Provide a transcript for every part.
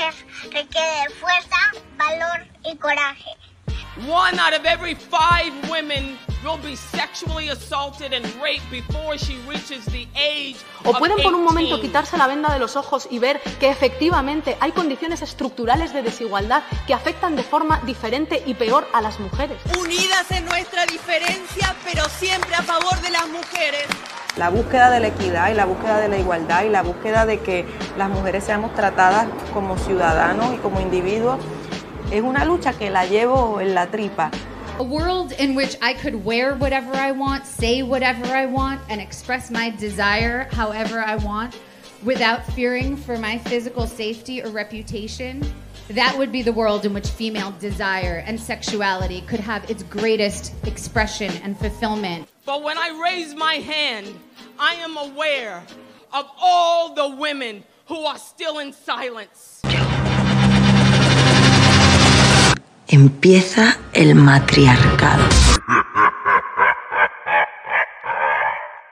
mujer requiere fuerza, valor y coraje. One out of every five women will be sexually assaulted and raped before she reaches the age O pueden por un momento 18. quitarse la venda de los ojos y ver que efectivamente hay condiciones estructurales de desigualdad que afectan de forma diferente y peor a las mujeres. Unidas en nuestra diferencia, pero siempre a favor de las mujeres. La búsqueda de la equidad y la búsqueda de la igualdad y la búsqueda de que las mujeres seamos tratadas como ciudadanos y como individuos es una lucha que la llevo en la tripa. A world in which I could wear whatever I want, say whatever I want, and express my desire however I want without fearing for my physical safety or reputation. That would be the world in which female desire and sexuality could have its greatest expression and fulfillment. But when I raise my hand, I am aware of all the women who are still in silence. Empieza el matriarcado.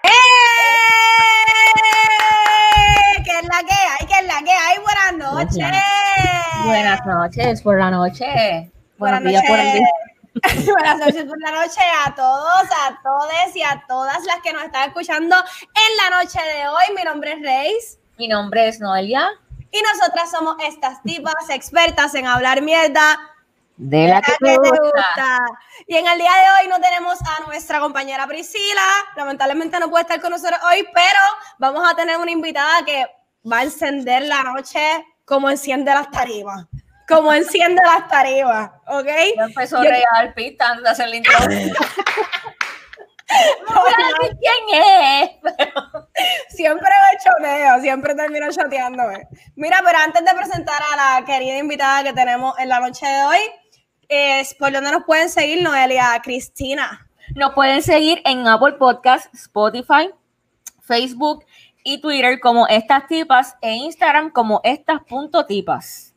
¡Eh! ¿Qué es la que hay? ¿Qué es la que hay? Buenas noches. Buenas noches por la noche. Buenas Buenos días por el noches. día. Buenas noches por la noche a todos, a todes y a todas las que nos están escuchando en la noche de hoy. Mi nombre es Reis Mi nombre es Noelia, y nosotras somos estas tipas expertas en hablar mierda de la que que te te gusta. gusta. Y en el día de hoy no tenemos a nuestra compañera Priscila. Lamentablemente no puede estar con nosotros hoy, pero vamos a tener una invitada que va a encender la noche como enciende las tarimas. Como enciende las tarimas, ¿ok? Ya empezó Yo- Real Pista antes de hacer el intro. No voy a decir quién es. pero- Siempre me choneo, siempre termino choteándome. Mira, pero antes de presentar a la querida invitada que tenemos en la noche de hoy, es por donde nos pueden seguir, Noelia Cristina. Nos pueden seguir en Apple Podcast, Spotify, Facebook y Twitter como estas tipas e Instagram como estas.tipas.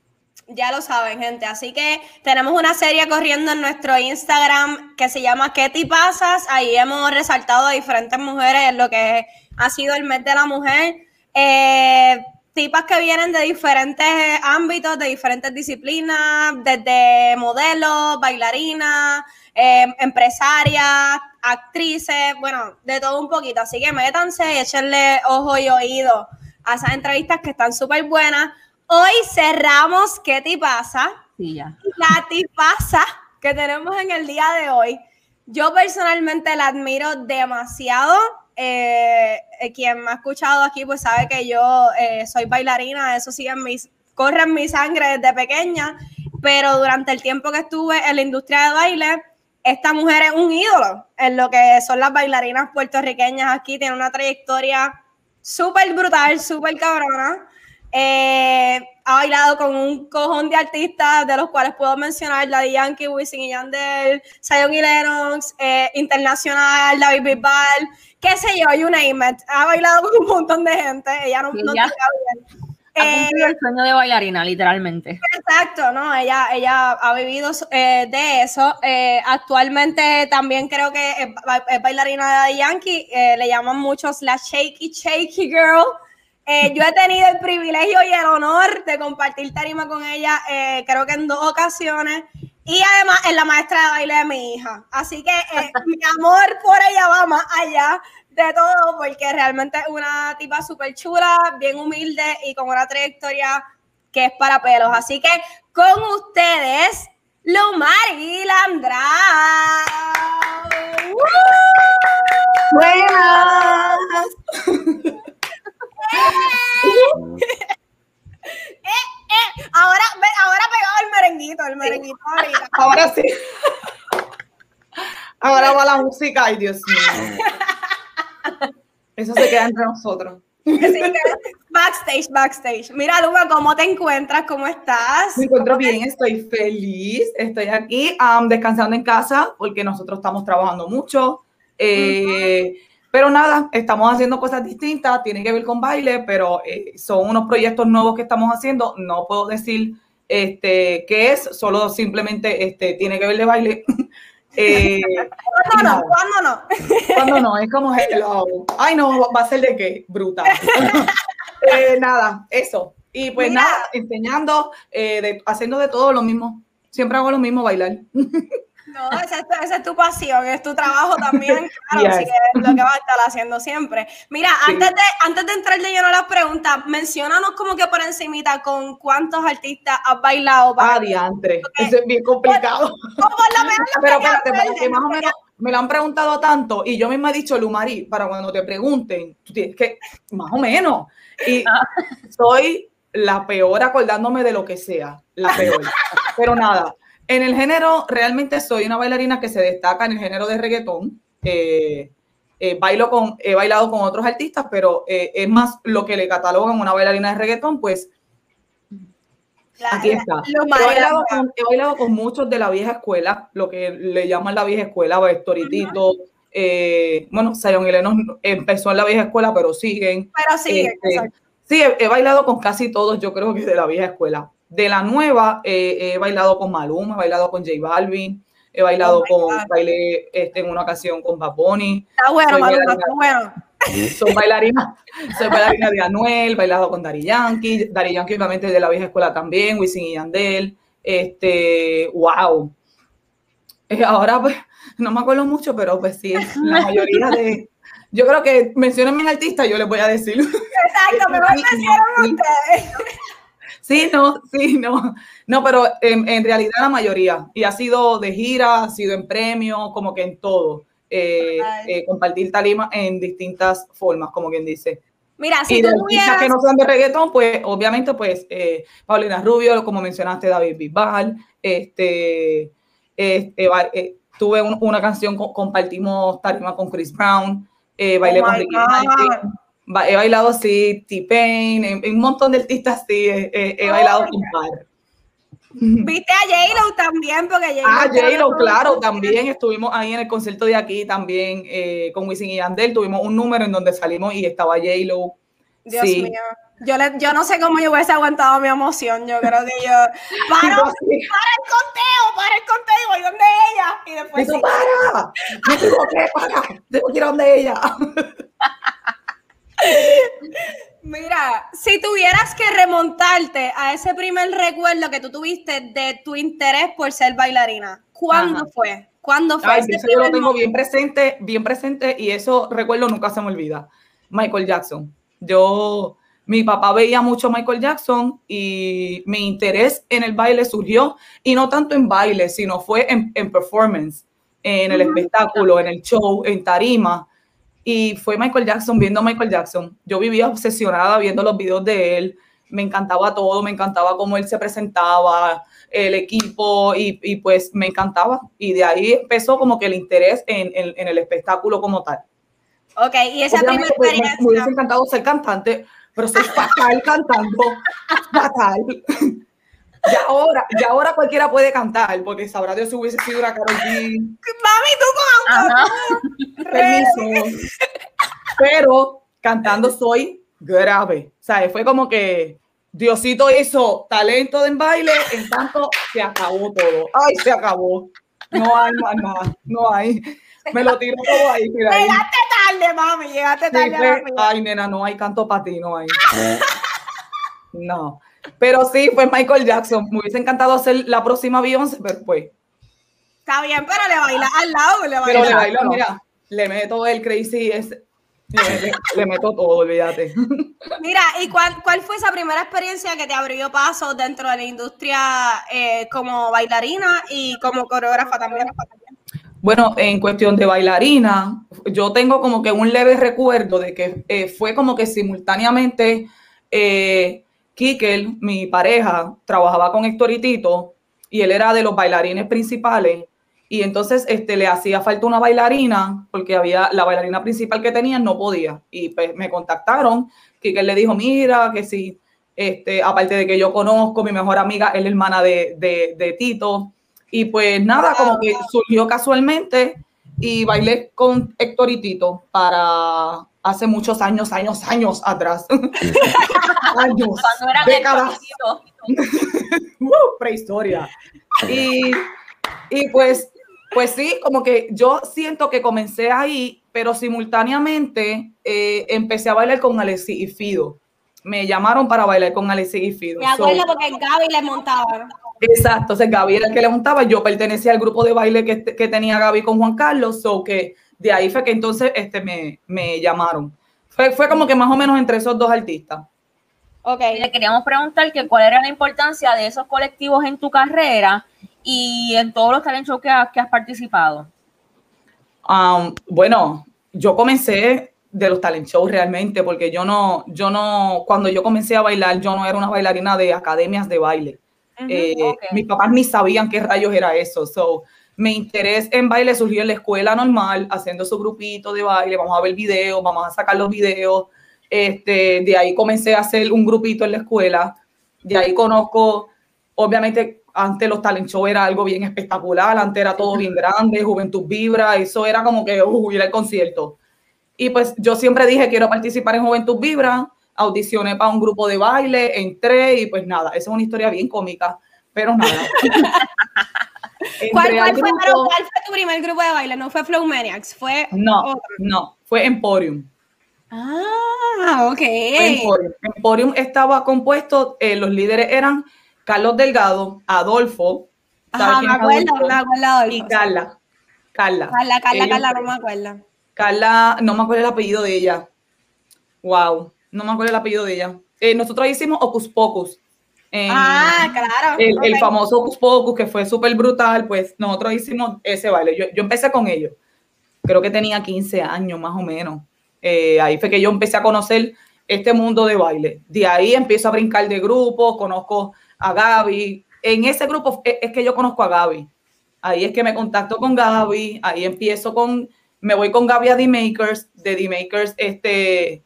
Ya lo saben, gente. Así que tenemos una serie corriendo en nuestro Instagram que se llama ¿Qué te pasas? Ahí hemos resaltado a diferentes mujeres en lo que ha sido el mes de la mujer. Eh, tipas que vienen de diferentes ámbitos, de diferentes disciplinas, desde modelos, bailarinas, eh, empresarias, actrices, bueno, de todo un poquito. Así que métanse y échenle ojo y oído a esas entrevistas que están súper buenas. Hoy cerramos ¿Qué te pasa? Sí, ya. La tipaza que tenemos en el día de hoy. Yo personalmente la admiro demasiado. Eh, eh, quien me ha escuchado aquí pues sabe que yo eh, soy bailarina, eso sí en mis, corre en mi sangre desde pequeña, pero durante el tiempo que estuve en la industria de baile, esta mujer es un ídolo en lo que son las bailarinas puertorriqueñas aquí, tiene una trayectoria súper brutal, súper cabrona. Eh, ha bailado con un cojón de artistas, de los cuales puedo mencionar Daddy Yankee, Wisin y Yandel, Zion y Lennox, eh, Internacional, David Bisbal, qué sé yo, you name it. Ha bailado con un montón de gente, ella no, no bien. Ha Eh, el sueño de bailarina, literalmente. Exacto, ¿no? Ella, ella ha vivido eh, de eso. Eh, actualmente también creo que es, es bailarina de Daddy Yankee. eh, le llaman muchos la Shaky Shaky Girl. Eh, yo he tenido el privilegio y el honor de compartir tarima con ella, eh, creo que en dos ocasiones. Y además es la maestra de baile de mi hija. Así que eh, mi amor por ella va más allá de todo, porque realmente es una tipa súper chula, bien humilde y con una trayectoria que es para pelos. Así que con ustedes, Lumari Landra. Buenas. Eh, ahora, ahora pegado el merenguito, el merenguito ahorita. Ahora sí. Ahora va la música. Ay, Dios mío. Eso se queda entre nosotros. Backstage, backstage. Mira, Luma, ¿cómo te encuentras? ¿Cómo estás? Me encuentro bien, estoy feliz. Estoy aquí am, descansando en casa porque nosotros estamos trabajando mucho. Eh, Pero nada, estamos haciendo cosas distintas, tiene que ver con baile, pero eh, son unos proyectos nuevos que estamos haciendo. No puedo decir este, qué es, solo simplemente este, tiene que ver de baile. Eh, ¿Cuándo no? ¿Cuándo no? Cuando no, es como hello. Ay, no, va a ser de qué, brutal. Eh, nada, eso. Y pues Mira. nada, enseñando, eh, de- haciendo de todo lo mismo. Siempre hago lo mismo, bailar. No, esa es, tu, esa es tu pasión, es tu trabajo también, claro, así que es lo que vas a estar haciendo siempre. Mira, Sí. antes, de, antes de entrar de lleno a las preguntas, menciónanos como que por encimita con cuántos artistas has bailado. para- Ah, diantre. Eso es bien complicado. Lo menos Pero espérate, porque más o menos me lo han preguntado tanto y yo misma he dicho, Lumari, para cuando te pregunten, tú tienes que, más o menos. Y soy la peor acordándome de lo que sea, la peor. Pero nada, en el género, realmente soy una bailarina que se destaca en el género de reggaetón. Eh, eh, bailo con, he bailado con otros artistas, pero eh, es más lo que le catalogan una bailarina de reggaetón, pues La- Aquí está. He bailado, con, he bailado con muchos de la vieja escuela, lo que le llaman la vieja escuela, Toritito, eh, bueno, Zion y Lennon empezó en la vieja escuela, pero siguen. Pero sí, Este, sí, he, he bailado con casi todos, yo creo que de la vieja escuela. De la nueva, eh, he bailado con Maluma, he bailado con J Balvin, he bailado Oh con, God. bailé este, en una ocasión con Bad Bunny. Está bueno, soy Maluma, bailarina. está bueno. Soy bailarina, soy bailarina de Anuel, bailado con Dari Yankee, Dari Yankee obviamente de la vieja escuela también, Wisin y Yandel, este, wow. Eh, ahora pues, no me acuerdo mucho, pero pues sí, la mayoría de, yo creo que mencionen mis artistas, yo les voy a decir. Exacto, Sí, mencionan ustedes. Sí, no, sí, no, no, pero en, en realidad la mayoría, y ha sido de gira, ha sido en premios, como que en todo, eh, eh, compartir tarima en distintas formas, como quien dice. Mira, si y tú de artistas tuvieras... que no sean de reggaetón, pues obviamente, pues eh, Paulina Rubio, como mencionaste, David Bisbal, este, este, tuve un- una canción, co- compartimos tarima con Chris Brown, bailé Oh con Ricky. Martin, he bailado así, T-Pain, un montón de artistas sí, eh, he bailado Oh my con par. Viste a J-Lo también, porque J-Lo... Ah, J-Lo, claro, también estuvimos ahí en el concierto de aquí, también eh, con Wisin y Yandel, tuvimos un número en donde salimos y estaba J-Lo. Dios sí. mío. Yo, le- yo no sé cómo yo hubiese aguantado mi emoción. Yo creo que yo. Para, para el conteo, para el conteo, voy donde ella. Y después Y tú, sí. para, equivoqué, para, tengo que ir a donde ella. Mira, si tuvieras que remontarte a ese primer recuerdo que tú tuviste de tu interés por ser bailarina, ¿cuándo Ajá. fue? ¿Cuándo fue Ay, ese eso yo lo tengo momento? bien presente, bien presente y eso recuerdo nunca se me olvida. Michael Jackson. Yo, mi papá veía mucho Michael Jackson y mi interés en el baile surgió y no tanto en baile, sino fue en, en performance, en el espectáculo, en el show, en tarima. Y fue Michael Jackson, viendo a Michael Jackson. Yo vivía obsesionada viendo los videos de él. Me encantaba todo, me encantaba cómo él se presentaba, el equipo, y, y pues me encantaba. Y de ahí empezó como que el interés en, en- en el espectáculo como tal. Ok, y esa primera pues, me, me hubiese encantado ser cantante, pero soy fatal cantando, fatal. Ya ahora, ya ahora cualquiera puede cantar, porque sabrá Dios si hubiese sido una Karol G, Mami, tú con permiso. Pero cantando soy grave. O sea, fue como que Diosito hizo talento en baile, en tanto se acabó todo. Ay, se acabó. No hay más nada, no hay. Me lo tiró todo ahí. mira ahí. Llegaste tarde, mami, llegaste Sí, tarde fiesta. ay, nena, no hay canto para ti, no hay. No. Pero sí, fue Michael Jackson. Me hubiese encantado hacer la próxima Beyoncé, pero pues. Está bien, pero le baila al lado, le Pero baila. le bailo, mira, le meto el crazy, es, le, le- le meto todo, olvídate. Mira, ¿y cuál, cuál fue esa primera experiencia que te abrió paso dentro de la industria eh, como bailarina y como coreógrafa también? Bueno, en cuestión de bailarina, yo tengo como que un leve recuerdo de que eh, fue como que simultáneamente eh, Kikel, mi pareja, trabajaba con Héctor y Tito y él era de los bailarines principales y entonces este, le hacía falta una bailarina porque había la bailarina principal que tenían no podía y pues me contactaron, Kikel le dijo, mira, que sí, este, aparte de que yo conozco, mi mejor amiga es la hermana de, de, de Tito y pues nada, como que surgió casualmente y bailé con Héctor y Tito para hace muchos años, años, años atrás. años, Cuando eran décadas, uh, prehistoria. Y, y pues, pues sí, como que yo siento que comencé ahí, pero simultáneamente eh, empecé a bailar con Alexi y Fido. me llamaron para bailar con Alexis y Fido. Me acuerdo porque Gaby le montaba. Exacto, entonces Gaby era el que le montaba, yo pertenecía al grupo de baile que, que tenía Gaby con Juan Carlos, o que de ahí fue que entonces este, me, me llamaron. Fue, fue como que más o menos entre esos dos artistas. Ok. Le queríamos preguntar que cuál era la importancia de esos colectivos en tu carrera y en todos los talent shows que, has- que has participado. Um, bueno, yo comencé de los talent shows realmente, porque yo no, yo no, cuando yo comencé a bailar, yo no era una bailarina de academias de baile. Eh, Mis papás ni sabían qué rayos era eso. So, mi interés en baile surgió en la escuela normal, haciendo su grupito de baile, vamos a ver videos, vamos a sacar los videos. Este, de ahí comencé a hacer un grupito en la escuela. De ahí conozco, obviamente, antes los talent show era algo bien espectacular, antes era todo bien grande, Juventud Vibra, eso era como que, uh, ir al concierto. Y pues yo siempre dije, quiero participar en Juventud Vibra, audicioné para un grupo de baile, entré y pues nada, esa es una historia bien cómica, pero nada. ¿Cuál, fue, pero cuál fue tu primer grupo de baile? No fue Flow Maniacs, fue No, otro. no, fue Emporium. Ah, ok. Emporium. Emporium estaba compuesto, eh, los líderes eran Carlos Delgado, Adolfo, ¿sabes Ajá, me acuerdo, Adolfo? me acuerdo. y Carla. Carla. Carla, Carla, Ellos Carla, no me acuerdo. Carla, no me acuerdo el apellido de ella. Wow, no me acuerdo el apellido de ella. Eh, nosotros hicimos Ocus Pocus. En- Ah, claro. el, el famoso Ocus Pocus, que fue súper brutal, pues nosotros hicimos ese baile. Yo, yo empecé con ellos. Creo que tenía 15 años más o menos. Eh, ahí fue que yo empecé a conocer este mundo de baile. De ahí empiezo a brincar de grupos, conozco a Gaby. En ese grupo es, es que yo conozco a Gaby. Ahí es que me contacto con Gaby, ahí empiezo con, me voy con Gaby a D-Makers, de D-Makers, este,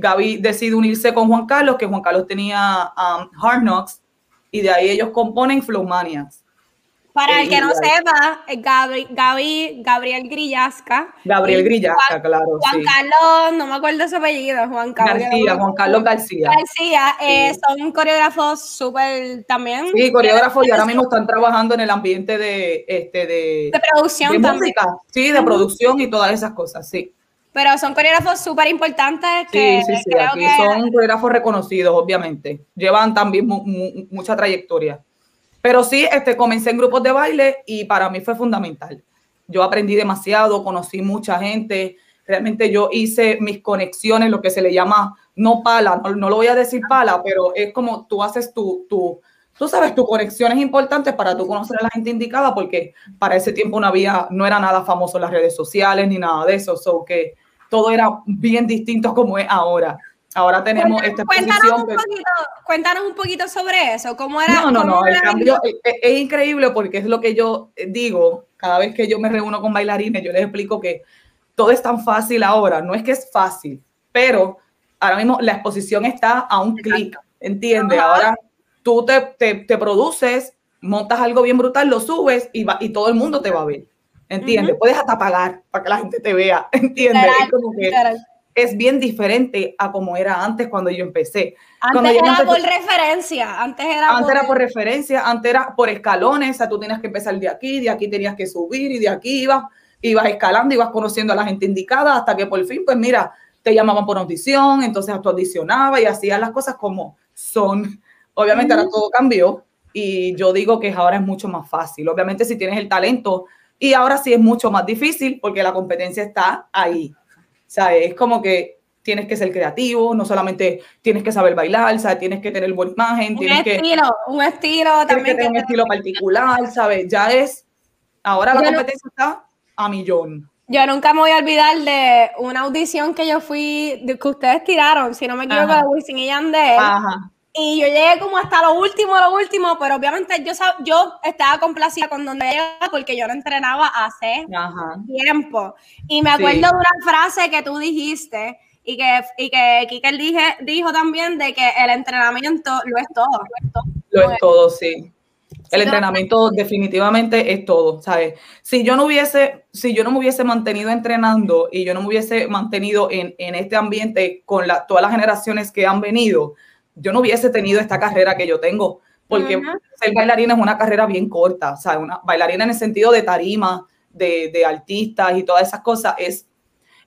Gaby decide unirse con Juan Carlos, que Juan Carlos tenía um, Hard Knocks, y de ahí ellos componen Flow Maniacs. Para el que no Eh, sepa, Gabi, Gaby, Gabriel Grillasca. Gabriel y Grillasca, Juan- claro, Juan sí. Carlos, no me acuerdo su apellido, Juan Carlos. García, Juan Carlos García. García, eh, son coreógrafos súper también. Sí, coreógrafos y ahora mismo están trabajando en el ambiente de, este, de, De producción de también. música, sí, de producción y todas esas cosas, sí. Pero son coreógrafos súper importantes Sí, que sí, sí, creo aquí que son coreógrafos reconocidos, obviamente. Llevan también mu- mu- mucha trayectoria. Pero sí, este, comencé en grupos de baile y para mí fue fundamental. Yo aprendí demasiado, conocí mucha gente. Realmente yo hice mis conexiones, lo que se le llama, no pala, no, no lo voy a decir pala, pero es como tú haces tu, tu, tú sabes, tus conexiones importantes para tú conocer a la gente indicada, porque para ese tiempo no había, no era nada famoso en las redes sociales ni nada de eso, so que todo era bien distinto como es ahora. Ahora tenemos esta Cuéntanos exposición. un, pero- poquito, cuéntanos un poquito sobre eso. ¿Cómo era? no, no, no, el cambio es, increíble porque es lo que yo digo cada vez que yo me reúno con bailarines, yo les explico que todo es tan fácil ahora, no es que es fácil, pero ahora mismo la exposición está a un clic, ¿entiendes? Ajá. Ahora tú te, te, te produces, montas algo bien brutal, lo subes y, va, y todo el mundo te va a ver, ¿entiendes? Puedes hasta pagar para que la gente te vea, ¿entiendes? Literal, Es como que es bien diferente a como era antes cuando yo empecé. Cuando Antes yo era por referencia. Antes era antes era por referencia, antes era por escalones, o sea, tú tenías que empezar de aquí, de aquí tenías que subir y de aquí ibas, ibas escalando, ibas conociendo a la gente indicada hasta que por fin, pues mira, te llamaban por audición, entonces tú audicionabas y hacías las cosas como son. Obviamente ahora todo cambió y yo digo que ahora es mucho más fácil. Obviamente si tienes el talento y ahora sí es mucho más difícil porque la competencia está ahí. O sea, es como que tienes que ser creativo, no solamente tienes que saber bailar, sea, tienes que tener buena imagen, un tienes que, estilo, un estilo tienes que también. tener un que- estilo particular, ¿sabes? Ya es, ahora la Yo no- competencia está a millón. Yo nunca me voy a olvidar de una audición que yo fui, de, que ustedes tiraron, si no me equivoco, de Wisin y Yandel. Ajá. Y yo llegué como hasta lo último, lo último, pero obviamente yo, sab- yo estaba complacida con donde llegaba porque yo no entrenaba hace Ajá. tiempo. Y me acuerdo Sí. de una frase que tú dijiste y que, y que Kike dije, dijo también de que el entrenamiento lo es todo. Lo es todo. Lo es todo, sí. El entrenamiento definitivamente es todo, ¿sabes? Si yo no hubiese, si yo no me hubiese mantenido entrenando y yo no me hubiese mantenido en, en este ambiente con la, todas las generaciones que han venido, yo no hubiese tenido esta carrera que yo tengo, porque Ujú. ser bailarina es una carrera bien corta, ¿sabes? Una bailarina en el sentido de tarima, de, de artistas y todas esas cosas es,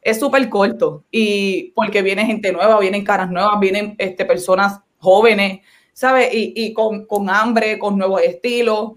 es súper corto y porque viene gente nueva, vienen caras nuevas, vienen este, personas jóvenes, ¿sabes? Y, y con, con, hambre, con nuevos estilos.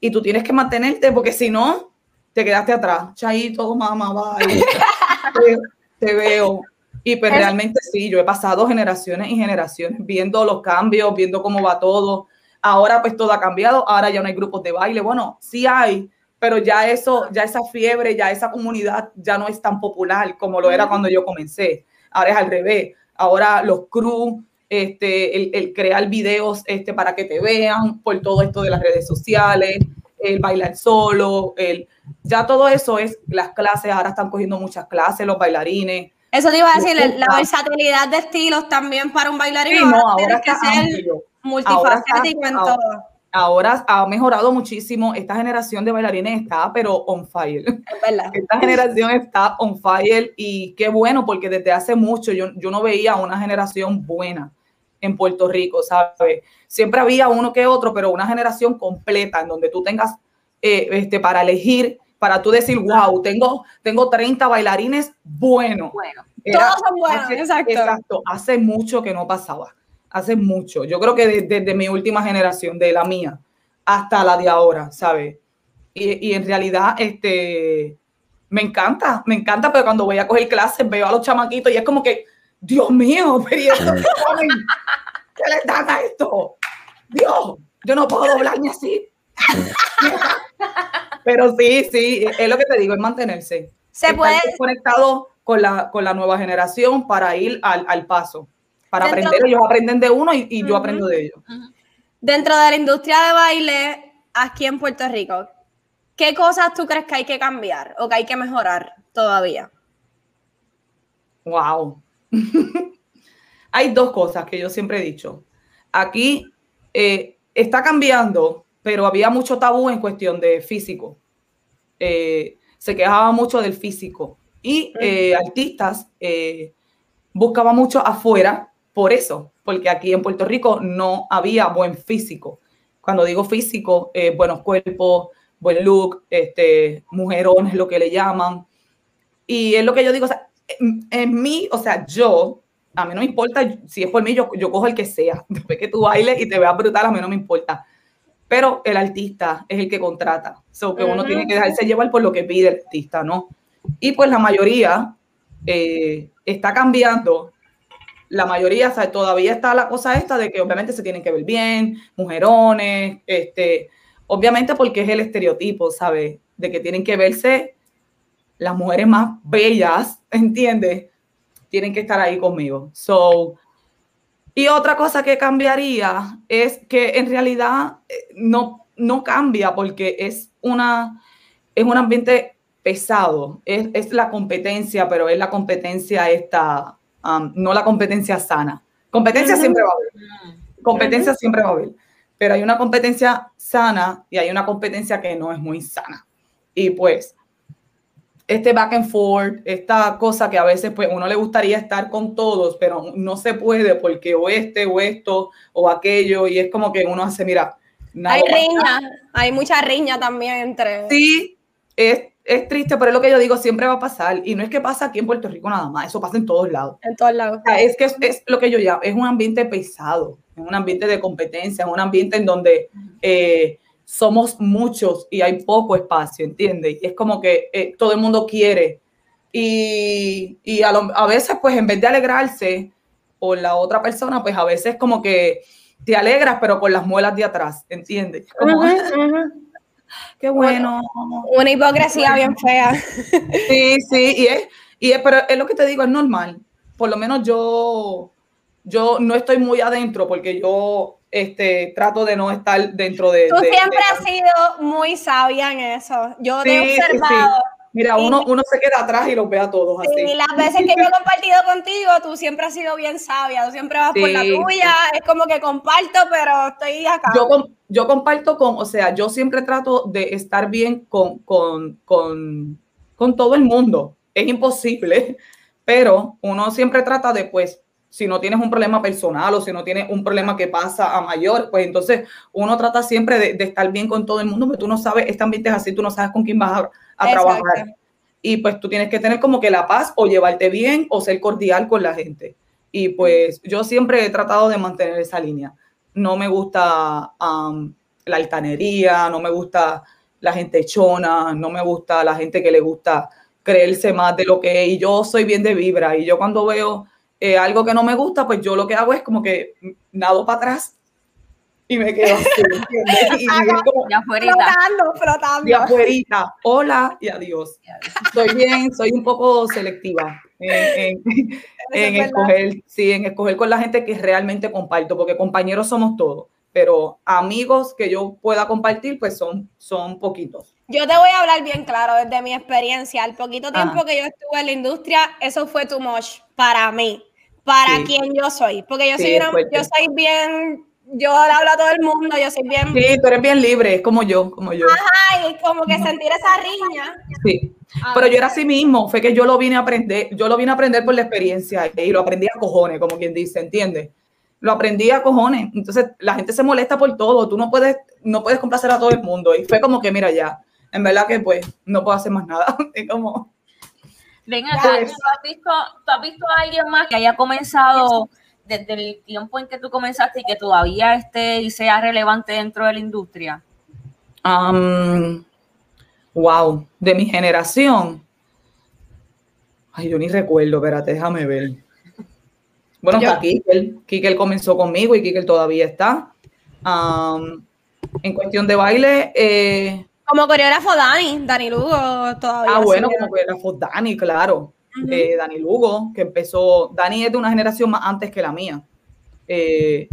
Y tú tienes que mantenerte porque si no, te quedaste atrás. Chaito, mamá, bye. te, te, veo. Y pues realmente sí, yo he pasado generaciones y generaciones viendo los cambios, viendo cómo va todo. Ahora pues todo ha cambiado, ahora ya no hay grupos de baile. Bueno, sí hay, pero ya eso, ya esa fiebre, ya esa comunidad ya no es tan popular como lo era cuando yo comencé. Ahora es al revés. Ahora los crew, este, el, el, crear videos este, para que te vean por todo esto de las redes sociales, el bailar solo, el, ya todo eso es, las clases, ahora están cogiendo muchas clases, los bailarines. Eso te iba a decir, la, versatilidad de estilos también para un bailarín. Sí, no, ahora que ser multifacético en todo ahora ha mejorado muchísimo. Esta generación de bailarines está, pero on fire. Esta generación está on fire y qué bueno, porque desde hace mucho yo, yo no veía una generación buena en Puerto Rico, ¿sabes? Siempre había uno que otro, pero una generación completa en donde tú tengas eh, este, para elegir, para tú decir, wow, tengo, tengo 30 bailarines buenos. Bueno, todos son buenos, hace, exacto. Exacto, hace mucho que no pasaba hace mucho. Yo creo que desde, desde, mi última generación, de la mía, hasta la de ahora, ¿sabes? Y, y, en realidad, este, me encanta, me encanta, pero cuando voy a coger clases veo a los chamaquitos y es como que, Dios mío, pero ¿y esto qué, ¿qué les dan a esto? Dios, yo no puedo doblarme así. pero sí, sí, es lo que te digo, es mantenerse. Se puede conectado con la, con la nueva generación para ir al, al paso para Dentro aprender, ellos aprenden de uno y, y uh -huh. yo aprendo de ellos. Uh -huh. Dentro de la industria de baile aquí en Puerto Rico, ¿qué cosas tú crees que hay que cambiar o que hay que mejorar todavía? Wow. hay dos cosas que yo siempre he dicho. Aquí eh, está cambiando, pero había mucho tabú en cuestión de físico. Eh, se quejaba mucho del físico y eh, artistas buscaban mucho afuera por eso, porque aquí en Puerto Rico no había buen físico. Cuando digo físico, eh, buenos cuerpos, buen look, este, mujerones, lo que le llaman. Y es lo que yo digo, o sea, en, en, mí, o sea, yo, a mí no me importa, si es por mí, yo, yo cojo el que sea. Después que tú bailes y te veas brutal, a mí no me importa. Pero el artista es el que contrata. So que uh -huh. uno tiene que dejarse llevar por lo que pide el artista, ¿no? Y pues la mayoría eh, está cambiando la mayoría, o sea, todavía está la cosa esta de que obviamente se tienen que ver bien, mujerones, este, obviamente porque es el estereotipo, ¿sabes? De que tienen que verse las mujeres más bellas, ¿entiendes? Tienen que estar ahí conmigo. So, y otra cosa que cambiaría es que en realidad no, no cambia porque es, una, es un ambiente pesado, es, es la competencia, pero es la competencia esta Um, no la competencia sana. Competencia uh -huh. siempre va a haber. Competencia uh -huh. siempre va a haber. Pero hay una competencia sana y hay una competencia que no es muy sana. Y pues, este back and forth, esta cosa que a veces pues uno le gustaría estar con todos, pero no se puede porque o este o esto o aquello y es como que uno hace, mira, hay riña, hay mucha riña también entre... Sí, es es triste, pero es lo que yo digo, siempre va a pasar. Y no es que pasa aquí en Puerto Rico nada más, eso pasa en todos lados. En todos lados. O sea, es que es, es, lo que yo llamo, es un ambiente pesado, es un ambiente de competencia, es un ambiente en donde eh, somos muchos y hay poco espacio, ¿entiendes? Y es como que eh, todo el mundo quiere. Y, y a, lo, a, veces, pues en vez de alegrarse por la otra persona, pues a veces como que te alegras, pero con las muelas de atrás, ¿entiendes? Como, uh -huh, uh -huh. Qué bueno. Una hipocresía bien fea. Sí, sí, y es, y es, pero es lo que te digo, es normal. Por lo menos yo, yo no estoy muy adentro porque yo este, trato de no estar dentro de... Tú de, siempre de, has sido muy sabia en eso. Yo sí, te he observado. Sí, sí. Mira, uno, uno se queda atrás y los ve a todos así. Y las veces que yo he compartido contigo, tú siempre has sido bien sabia, tú siempre vas por la tuya, es como que comparto, pero estoy acá. Yo, yo comparto con, o sea, yo siempre trato de estar bien con, con, con, con todo el mundo. Es imposible, pero uno siempre trata de, pues, si no tienes un problema personal o si no tienes un problema que pasa a mayor, pues entonces uno trata siempre de, de estar bien con todo el mundo, porque tú no sabes, este ambiente es así, tú no sabes con quién vas a, a trabajar. y pues tú tienes que tener como que la paz o llevarte bien o ser cordial con la gente. Y pues yo siempre he tratado de mantener esa línea. No me gusta la altanería, no me gusta la gente chona, no me gusta la gente que le gusta creerse más de lo que es. Y yo soy bien de vibra y yo cuando veo eh, algo que no me gusta, pues yo lo que hago es como que nado para atrás y me quedo así, ¿entiendes? Y es como, Ya afuerita. Flotando, flotando. de afuerita, hola y adiós. Soy bien, soy un poco selectiva en, en- en verdad. escoger, sí, en escoger con la gente que realmente comparto, porque compañeros somos todos, pero amigos que yo pueda compartir, pues son, son poquitos. Yo te voy a hablar bien claro desde mi experiencia. Al poquito tiempo Ajá. que yo estuve en la industria, eso fue too much para mí, para Sí. quien yo soy. Porque yo Sí, soy una, yo soy bien, yo le hablo a todo el mundo, yo soy bien. Sí, tú eres bien libre, es como yo, como yo. Ay, como que sentir esa riña. Sí. Pero yo era así mismo, fue que yo lo vine a aprender, yo lo vine a aprender por la experiencia y lo aprendí a cojones, como quien dice, ¿entiendes? Lo aprendí a cojones. Entonces la gente se molesta por todo, tú no puedes, no puedes complacer a todo el mundo. Y fue como que, mira, ya, en verdad que pues no puedo hacer más nada. Es como, Ven acá, ¿tú has, visto, ¿tú has visto a alguien más que haya comenzado desde el tiempo en que tú comenzaste y que todavía esté y sea relevante dentro de la industria? am, wow, de mi generación. Ay, yo ni recuerdo, espérate, déjame ver. Bueno, Yo- está Kikel. Kikel comenzó conmigo y Kikel todavía está. Am, en cuestión de baile, eh, Como coreógrafo Dani, Dani Lugo todavía. ah, bueno, como coreógrafo Dani, claro. Eh, Dani Lugo, que empezó, Dani es de una generación más antes que la mía. Eh,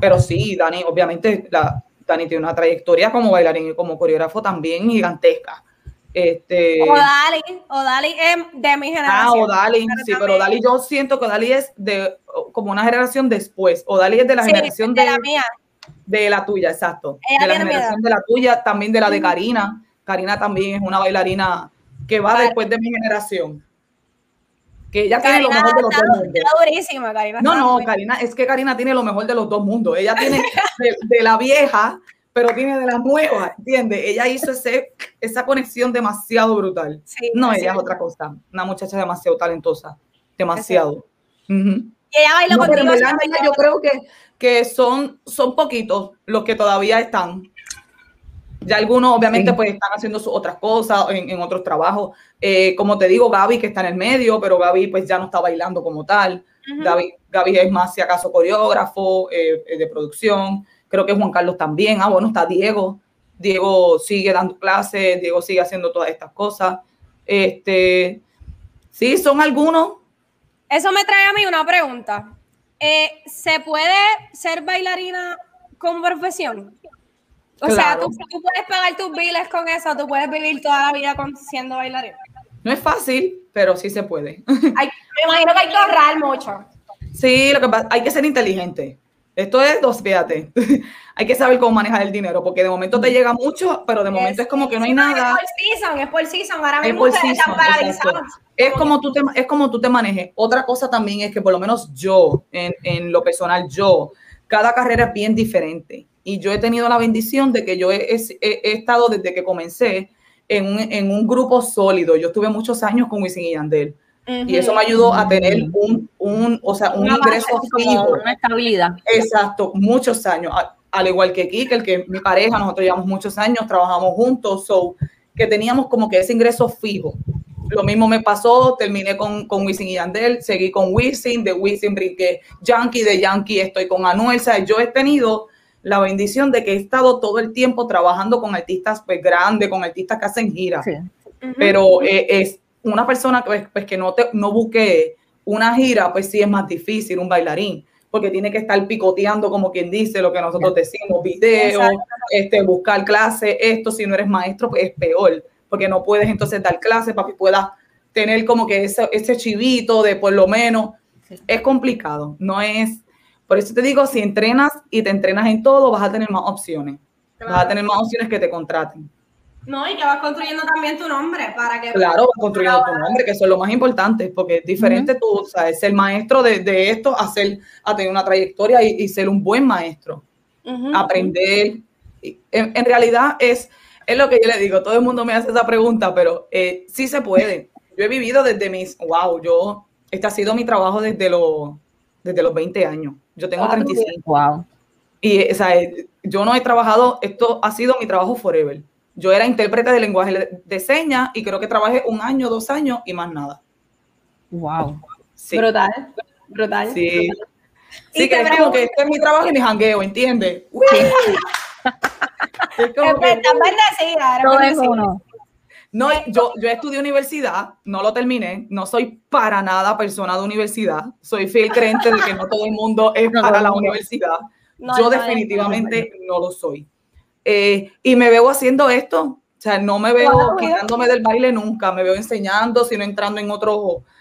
pero sí, Dani, obviamente, la, Dani tiene una trayectoria como bailarín y como coreógrafo también gigantesca. Este, O Dali, o Dali es de mi Ah, generación. Odali, Pero sí, pero Odali yo siento que Odali es de como una generación después. Odali es de la Sí, generación de de, la mía. De la tuya, exacto. Ella de la generación de la tuya, también de la de Karina. Karina también es una bailarina que va después de mi generación. Que ella tiene lo mejor de los está, dos mundos. está durísima, Karina. No, no, Karina, es que Karina tiene lo mejor de los dos mundos. Ella tiene de, de la vieja, pero tiene de la nueva, ¿entiendes? Ella hizo ese, esa conexión demasiado brutal. Sí, No, ella es otra cosa. Una muchacha demasiado talentosa. Demasiado. Y ella baila No, pero contigo. en verdad, yo creo que, que son, son poquitos los que todavía están. Ya algunos, obviamente, Sí. pues están haciendo sus otras cosas en, en otros trabajos. Eh, como te digo, Gaby, que está en el medio, pero Gaby, pues ya no está bailando como tal. Gaby es más, si acaso, coreógrafo eh, eh, de producción. Creo que Juan Carlos también. Ah, bueno, está Diego. Diego sigue dando clases, Diego sigue haciendo todas estas cosas. Este, sí, son algunos. Eso me trae a mí una pregunta. Eh, ¿Se puede ser bailarina con profesión? O sea. ¿tú, tú puedes pagar tus biles con eso, tú puedes vivir toda la vida con, siendo bailarina. No es fácil, pero sí se puede. Hay- me imagino que hay que ahorrar mucho. Sí, lo que pasa, hay que ser inteligente. Esto es dos, fíjate. hay que saber cómo manejar el dinero, porque de momento te llega mucho, pero de momento es como que no hay nada. Es por season, es por season. Ahora Es mismo por están season, exacto. Es como, tú te, es como tú te manejes. Otra cosa también es que por lo menos yo, en, en lo personal, yo, cada carrera es bien diferente. Y yo he tenido la bendición de que yo he, he- he estado desde que comencé en un, en un grupo sólido. Yo estuve muchos años con Wisin y Yandel. Y eso me ayudó a tener un, un, o sea, un Una ingreso fijo. Una estabilidad. Exacto, muchos años. Al igual que Kike, el que mi pareja, nosotros llevamos muchos años, trabajamos juntos, so que teníamos como que ese ingreso fijo. Lo mismo me pasó, terminé con, con Wisin y Yandel, seguí con Wisin, de Wisin brinqué Yankee, de Yankee estoy con Anuel. O sea, yo he tenido la bendición de que he estado todo el tiempo trabajando con artistas pues grandes, con artistas que hacen giras Sí. pero eh, es una persona que, pues, pues, que no, te, no busque una gira, pues sí es más difícil, un bailarín, porque tiene que estar picoteando, como quien dice, lo que nosotros decimos, videos, este, buscar clases, esto, si no eres maestro, pues es peor, porque no puedes entonces dar clases para que puedas tener como que ese, ese chivito de por lo menos, es complicado, no es, por eso te digo, si entrenas y te entrenas en todo, vas a tener más opciones, vas a tener más opciones que te contraten. No, y que vas construyendo también tu nombre para que. Claro, construyendo tu nombre, que eso es lo más importante, porque es diferente tú, o sea, ser maestro de, de esto a, ser, a tener una trayectoria y, y ser un buen maestro, aprender. Y En, en realidad es, es lo que yo le digo, todo el mundo me hace esa pregunta, pero eh, sí se puede. Yo he vivido desde mis, wow, yo, este ha sido mi trabajo desde los, desde los 20 años. Yo tengo 35. Wow. Y, o sea, eh, yo no he trabajado, esto ha sido mi trabajo forever. Yo era intérprete de lenguaje de señas y creo que trabajé un año, dos años y más nada. Wow. Sí. Brutal, brutal. Sí. Y Sí, que es como que este es mi trabajo y mi jangueo, ¿entiendes? Uy. Es como que- Estás bendecida, eres Todo es bendecida. uno. No, yo, yo estudié universidad, no lo terminé, no soy para nada persona de universidad, soy fiel creyente de que no todo el mundo es No, para la universidad. No, yo no, definitivamente no lo soy. Eh, y me veo haciendo esto, o sea, no me veo Wow. quitándome del baile nunca, me veo enseñando, sino entrando en otros,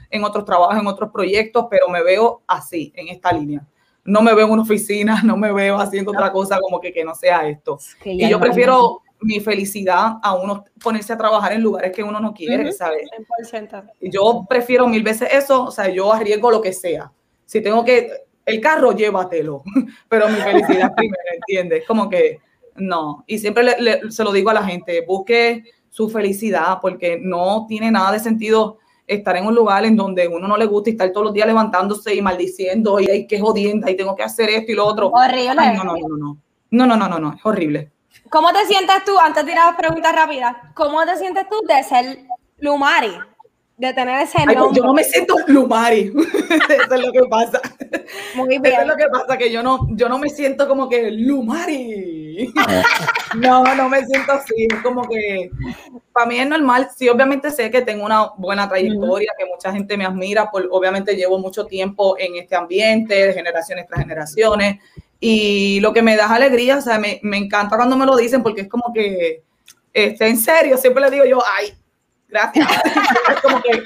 en otros trabajos, en otros proyectos, pero me veo así, en esta línea. No me veo en una oficina, no me veo haciendo otra cosa como que, que no sea esto. Que ya Y yo no- prefiero mi felicidad a uno ponerse a trabajar en lugares que uno no quiere, Ujú. ¿sabes? 100%. Yo prefiero mil veces eso, o sea, yo arriesgo lo que sea. Si tengo que, el carro, llévatelo, pero mi felicidad primero, ¿entiendes? Como que no. Y siempre le- le- se lo digo a la gente, busque su felicidad, porque no tiene nada de sentido estar en un lugar en donde uno no le gusta y estar todos los días levantándose y maldiciendo y hay que jodienda y tengo que hacer esto y lo otro. Horrible. Ay, no, no, no, no. No, no, no, no, no, es horrible. ¿Cómo te sientes tú, antes de ir a las preguntas rápidas, cómo te sientes tú de ser Lumari? De tener ese Ay, pues, nombre. yo no me siento Lumari. Eso es lo que pasa. Muy Eso bien. es lo que pasa, que yo no, yo no me siento como que Lumari. No, no me siento así. Como que para mí es normal. Sí, obviamente sé que tengo una buena trayectoria, que mucha gente me admira. Por, obviamente llevo mucho tiempo en este ambiente, de generaciones tras generaciones. Y lo que me da alegría, o sea, me, me encanta cuando me lo dicen porque es como que, este, en serio, siempre le digo yo, ay, gracias. es como que,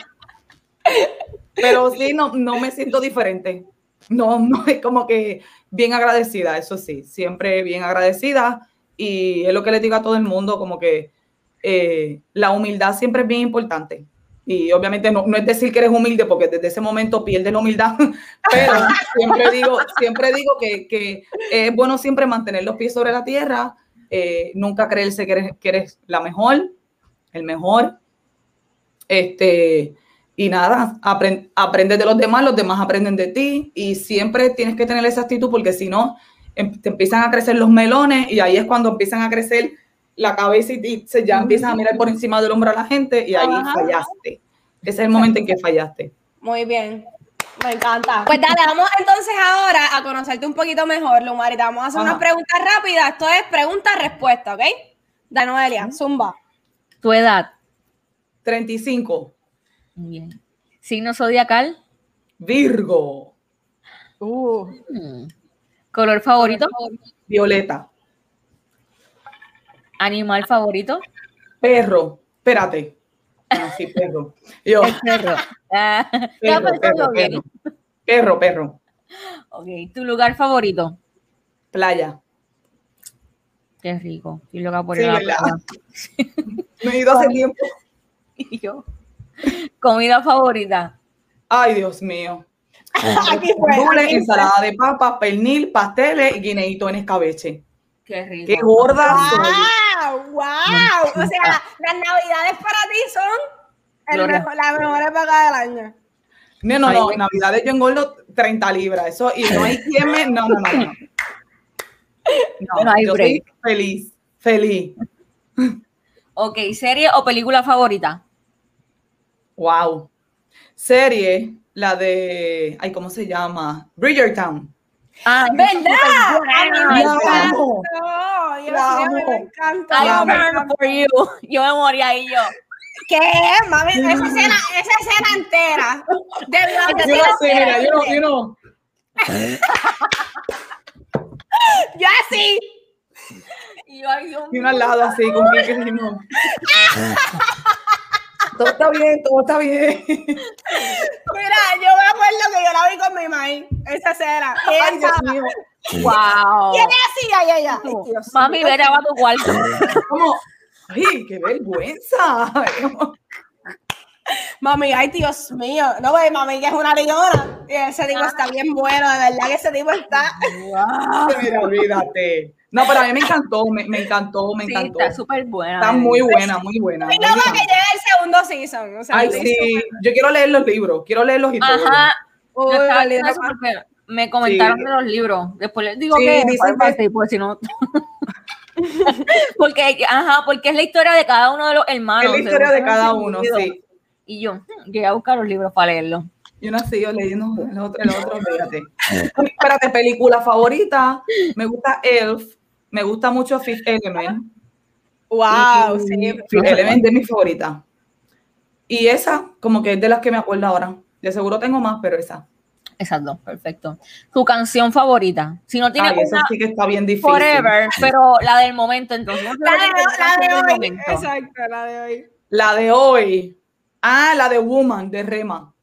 pero sí, no, no me siento diferente. No, no, es como que bien agradecida, eso sí, siempre bien agradecida. Y es lo que le digo a todo el mundo, como que eh, la humildad siempre es bien importante. Y obviamente no, no es decir que eres humilde, porque desde ese momento pierdes la humildad, pero siempre digo, siempre digo que, que es bueno siempre mantener los pies sobre la tierra, eh, nunca creerse que eres, que eres la mejor, el mejor. Este, y nada, apren- aprendes de los demás, los demás aprenden de ti y siempre tienes que tener esa actitud porque si no, em- te empiezan a crecer los melones y ahí es cuando empiezan a crecer la cabeza y, y se ya empiezas a mirar por encima del hombro a la gente y ahí Ajá. fallaste. Ese es el momento en que fallaste. Muy bien. Me encanta. Pues dale, vamos entonces ahora a conocerte un poquito mejor, Lumari. Te vamos a hacer Ajá. unas preguntas rápidas. Esto es pregunta-respuesta, ¿ok? De Noelia, Zumba. Tu edad. 35. Muy bien. Signo zodiacal. Virgo. Mm. Color favorito. Violeta. Animal favorito. Perro. Espérate. Ah, sí, perro. Yo, El perro. Ah, perro, perro, perro. Perro, perro. Ok, tu lugar favorito. Playa. Qué rico. Estoy loca por Sí, playa. Me he ido hace tiempo. Y yo. Comida favorita. Ay, Dios mío. Aquí Dule, ensalada de papa, pernil, pasteles y guineíto en escabeche. Qué rico. ¡Qué gorda! ¡Wow! ¡Wow! O sea, las navidades para ti son el mejor- la mejor época del año. No, no, no. Navidades yo engordo 30 libras. Eso, y no hay quien me. No, no, no. No, no, No hay yo break. soy feliz, feliz. Ok, serie o película favorita. Wow. Serie, la de. Ay, ¿cómo se llama? Bridgertown. Ah, ¿Verdad? Mí me La amo. La amo. I burn for you. Yo me moría ahí yo. ¿Qué? Mami, esa escena, esa escena entera. Debió haber Yo sido no sé, mira, yo no, yo no. Yo así. Y yo, ay, Dios Y uno al lado así, con mi querido. Todo está bien, todo está bien. Mira, yo me acuerdo que yo la vi con mi mamá. Esa ella Ay, Dios mío. Wow. Y ella así, ay, ay, ay. Dios Mami, mío. vete a tu cuarto. Como, ay, qué vergüenza. Mami, ay, Dios mío. No, ve, mami, que es una leona. Ese tipo está bien bueno, de verdad que ese tipo está. Mira, olvídate. No, pero a mí me encantó, me, me encantó, me Sí, encantó. está súper buena. Está muy buena, muy buena. Y no, para que llegue el segundo season. O sea, Ay, sí, yo quiero leer los libros, quiero leerlos y todo. Ajá. Uy, me comentaron Sí. de los libros. Después les digo Sí, que dicen ¿cuál que- parte? pues si no. porque, ajá, porque es la historia de cada uno de los hermanos. Es la historia de cada uno, sí. Y yo, hmm, llegué a buscar los libros para leerlos. Yo no sé, yo leyendo el otro, el otro. Uy, Espérate, película favorita. Me gusta Elf, me gusta mucho Fifth Element. Wow, Y sí. Fifth Element es mi favorita. Y esa, como que es de las que me acuerdo ahora. De seguro tengo más, pero esa. Esas dos, perfecto. Tu canción favorita. Si no tienes Ay, esa una sí que está bien difícil. forever, pero la del momento, entonces. La de, la hoy. momento. Exacto, la de hoy. La de hoy. Ah, la de Woman, de Rema.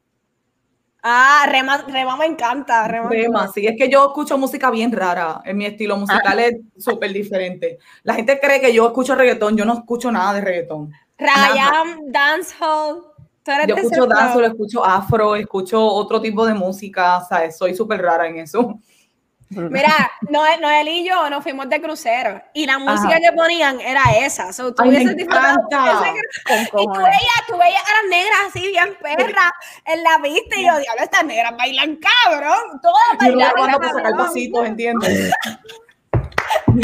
Ah, Rema, Rema me encanta. Rema. Rema, sí, es que yo escucho música bien rara. En mi estilo musical Ah. es súper diferente. La gente cree que yo escucho reggaetón, yo no escucho nada de reggaetón. Ryan, Dancehall. Tú eres Yo escucho flow. escucho afro, escucho otro tipo de música, ¿sabes? Soy súper rara en eso. Mira, Noel, Noel y yo nos fuimos de crucero y la música Ajá. que ponían era esa. So, tú Ay, me encanta. ese Y tú veías, tú veías a las negras así, bien perras, en la vista, y yo, diablo, estas negras bailan cabrón, todas bailan. grabando para sacar pasitos, ¿entiendes?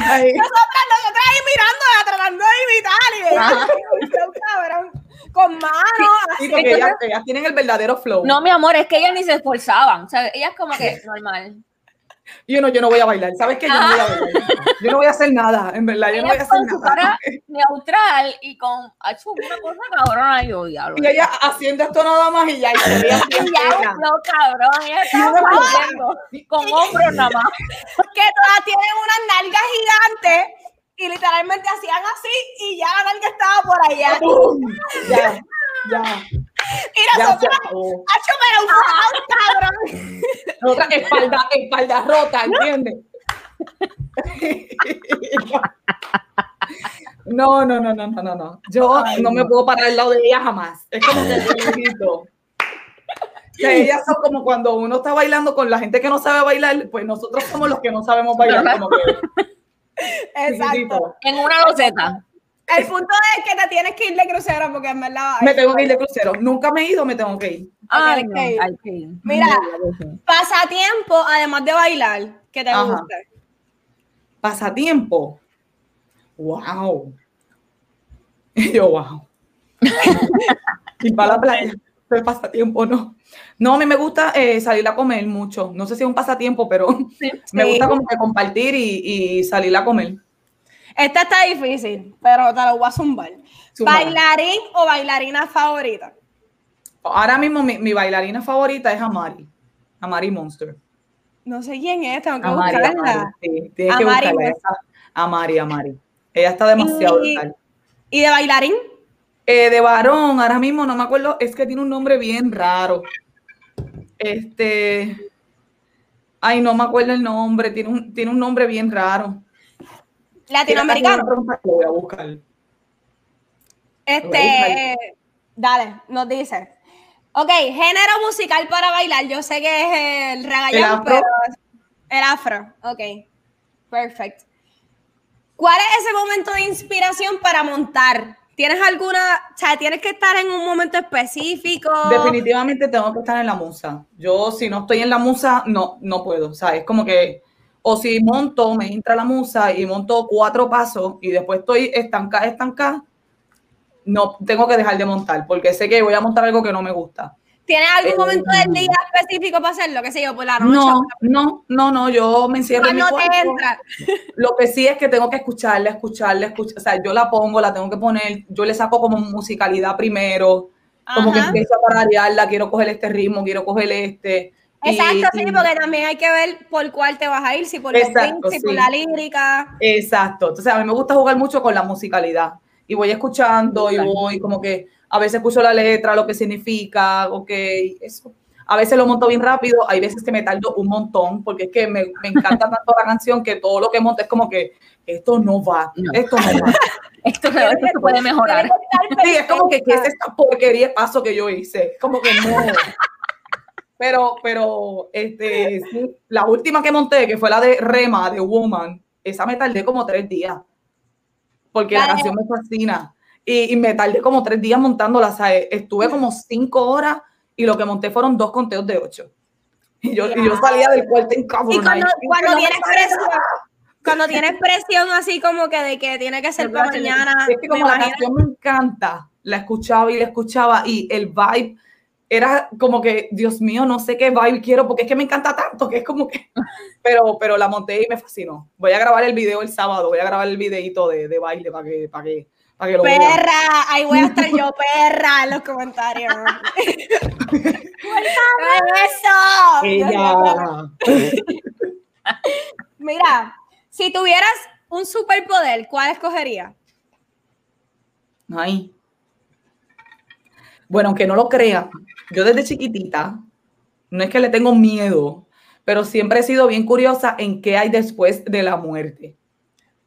Ay, Nosotras, nosotras ahí mirándola, tratando de imitar, y veíamos, cabrón, con manos, sí, así. porque ellas, ellas tienen el verdadero flow. No, mi amor, es que ellas ni se esforzaban. O sea, ellas como que normal. Y uno, yo no voy a bailar. ¿Sabes qué? Yo no voy a bailar. Yo no voy a hacer nada, en verdad, yo no voy a hacer nada. cara neutral y con hecho una cosa cabrona yo diablo. Y ella haciendo esto nada más y ya, y se veía Y ya flow cabrón, ella estaba bailando con hombros nada más. que todas tienen unas nalgas gigantes, y literalmente hacían así, y ya la nalga estaba por allá. ¡Pum! Ya, ya, se nosotros, acabó. ¡Hacho, pero un wow, cabrón! Otra espalda, espalda rota, ¿entiendes? No, no, no, no, no, no, no. Yo no me puedo parar al lado de ella jamás. Es como que grito. Que ellas son como cuando uno está bailando con la gente que no sabe bailar, pues nosotros somos los que no sabemos bailar. Como que, Exacto. En una loseta. El punto es que te tienes que ir de crucero porque en verdad. me tengo que ir de crucero. Nunca me he ido, me tengo que ir. Ay, tienes no, que ir. hay que ir. Mira, pasatiempo, además de bailar, que te Ajá. guste. Pasatiempo. Wow. Y yo, wow. y para la playa. El pasatiempo no. No, a mí me gusta eh, salir a comer mucho. No sé si es un pasatiempo, pero me Sí. gusta como que compartir y, y salir a comer. Esta está difícil, pero te lo voy a zumbar. ¿Bailarín o bailarina favorita? Ahora mismo mi, mi bailarina favorita es Amari. Amari Monster. No sé quién es, tengo que Amari, buscarla. Amari. Sí, tienes que Amari buscarla. Amari, Amari. Ella está demasiado Y- brutal. ¿Y de bailarín? Eh, de varón, ahora mismo no me acuerdo, es que tiene un nombre bien raro. Este. Ay, no me acuerdo el nombre, tiene un, tiene un nombre bien raro. Latinoamericano. Lo voy a buscar. Este, eh, dale, nos dice. Ok, género musical para bailar. Yo sé que es el ¿El reggaetón, afro? pero el afro. Ok, perfecto. ¿Cuál es ese momento de inspiración para montar? ¿Tienes alguna, o sea, tienes que estar en un momento específico? Definitivamente tengo que estar en la musa. Yo, si no estoy en la musa, no, no puedo. O sea, es como que, o si monto, me entra la musa y monto cuatro pasos y después estoy estancada, estancada, no tengo que dejar de montar porque sé que voy a montar algo que no me gusta. ¿Tienes algún Eh, momento del día específico para hacerlo? ¿Qué sé yo, por la noche? No, no, no, no, yo me encierro en mi Cuando te entra. Lo que sí es que tengo que escucharla, escucharla, escuchar. O sea, yo la pongo, la tengo que poner, yo le saco como musicalidad primero, como que empiezo a tararearla, quiero coger este ritmo, quiero coger este. Y- Exacto, sí, y- porque también hay que ver por cuál te vas a ir, si por los Exacto, beats, si por sí. la lírica. Exacto. Entonces, a mí me gusta jugar mucho con la musicalidad. Y voy escuchando y voy como que a veces escucho la letra, lo que significa, ok, eso. A veces lo monto bien rápido, hay veces que me tardo un montón, porque es que me, me encanta tanto la canción que todo lo que monto es como que esto no va, esto no va. esto, esto se puede mejorar. Sí, es como que, ¿qué es esta porquería de paso que yo hice? Como que no. Pero, pero, este, sí, la última que monté, que fue la de Rema, de Woman, esa me tardé como tres días. Porque la, canción me fascina. Y, y me tardé como tres días montándola. O sea, estuve como cinco horas y lo que monté fueron dos conteos de ocho. Y yo, y yo salía del cuarto en Y cuando, cuando tienes presión, cuando tienes presión así como que de que tiene que ser para mañana, Es que como la canción me encanta, la escuchaba y la escuchaba y el vibe era como que, Dios mío, no sé qué vibe quiero porque es que me encanta tanto que es como que, pero, pero la monté y me fascinó. Voy a grabar el video el sábado, voy a grabar el videito de, de baile para que, para que, para que lo vean. Perra, ahí voy a estar yo, perra, en los comentarios. ¡Eso! Ella. Mira, si tuvieras un superpoder, ¿cuál escogerías? Ay. Bueno, aunque no lo crean, yo desde chiquitita, no es que le tengo miedo, pero siempre he sido bien curiosa en qué hay después de la muerte.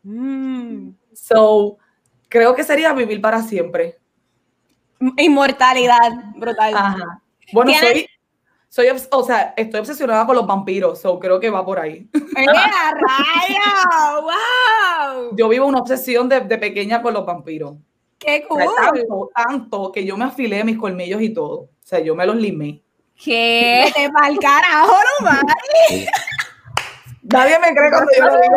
Mm. So, creo que sería vivir para siempre. Inmortalidad, brutal. Ajá. Bueno, ¿Tienes- soy, soy, o sea, estoy obsesionada con los vampiros, so creo que va por ahí. ¡Ea, rayo! ¡Wow! Yo vivo una obsesión de, de pequeña con los vampiros. ¡Qué O sea, cool! tanto, tanto que yo me afilé mis colmillos y todo. O sea, yo me los limé. ¿Qué? Vete pa'l carajo, no. Nadie me cree cuando yo lo digo.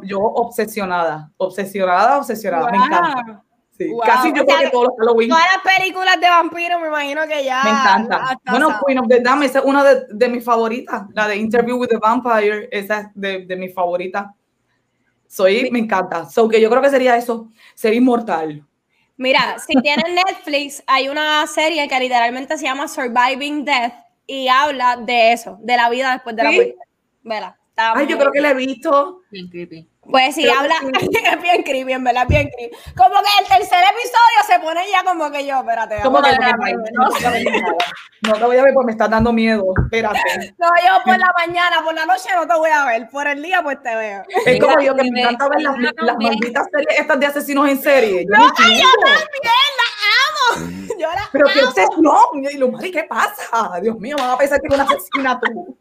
Sí, yo obsesionada, obsesionada, obsesionada. Me encanta. Sí, Wow. Casi yo O creo que todos los Halloween. Todas las películas de vampiros, me imagino que ya. Me encanta. Bueno, saben. Queen of the Dam, esa es una de, de mis favoritas. La de Interview with the Vampire, esa es de, de mis favoritas. Soy, me encanta. So que yo creo que sería eso, ser inmortal. Mira, si tienes Netflix, hay una serie que literalmente se llama Surviving Death y habla de eso, de la vida después de la muerte. Vela. está Ay, yo creo que la he visto. Bien creepy. Pues sí, creo que habla, es bien creepy, en verdad, es bien creepy. Como que el tercer episodio se pone ya como que yo, espérate. ¿Cómo vamos que a no, no, te voy a ver no te voy a ver porque me estás dando miedo. Espérate. No, yo por la mañana, por la noche no te voy a ver, por el día pues te veo. Es como yo que me me- encanta ver las, las malditas series estas de asesinos en serie. Yo No, no yo también la amo. Yo la Pero qué amo. obsesión. Y lo Mari, ¿qué pasa? Dios mío, van a pensar que es una asesina tú.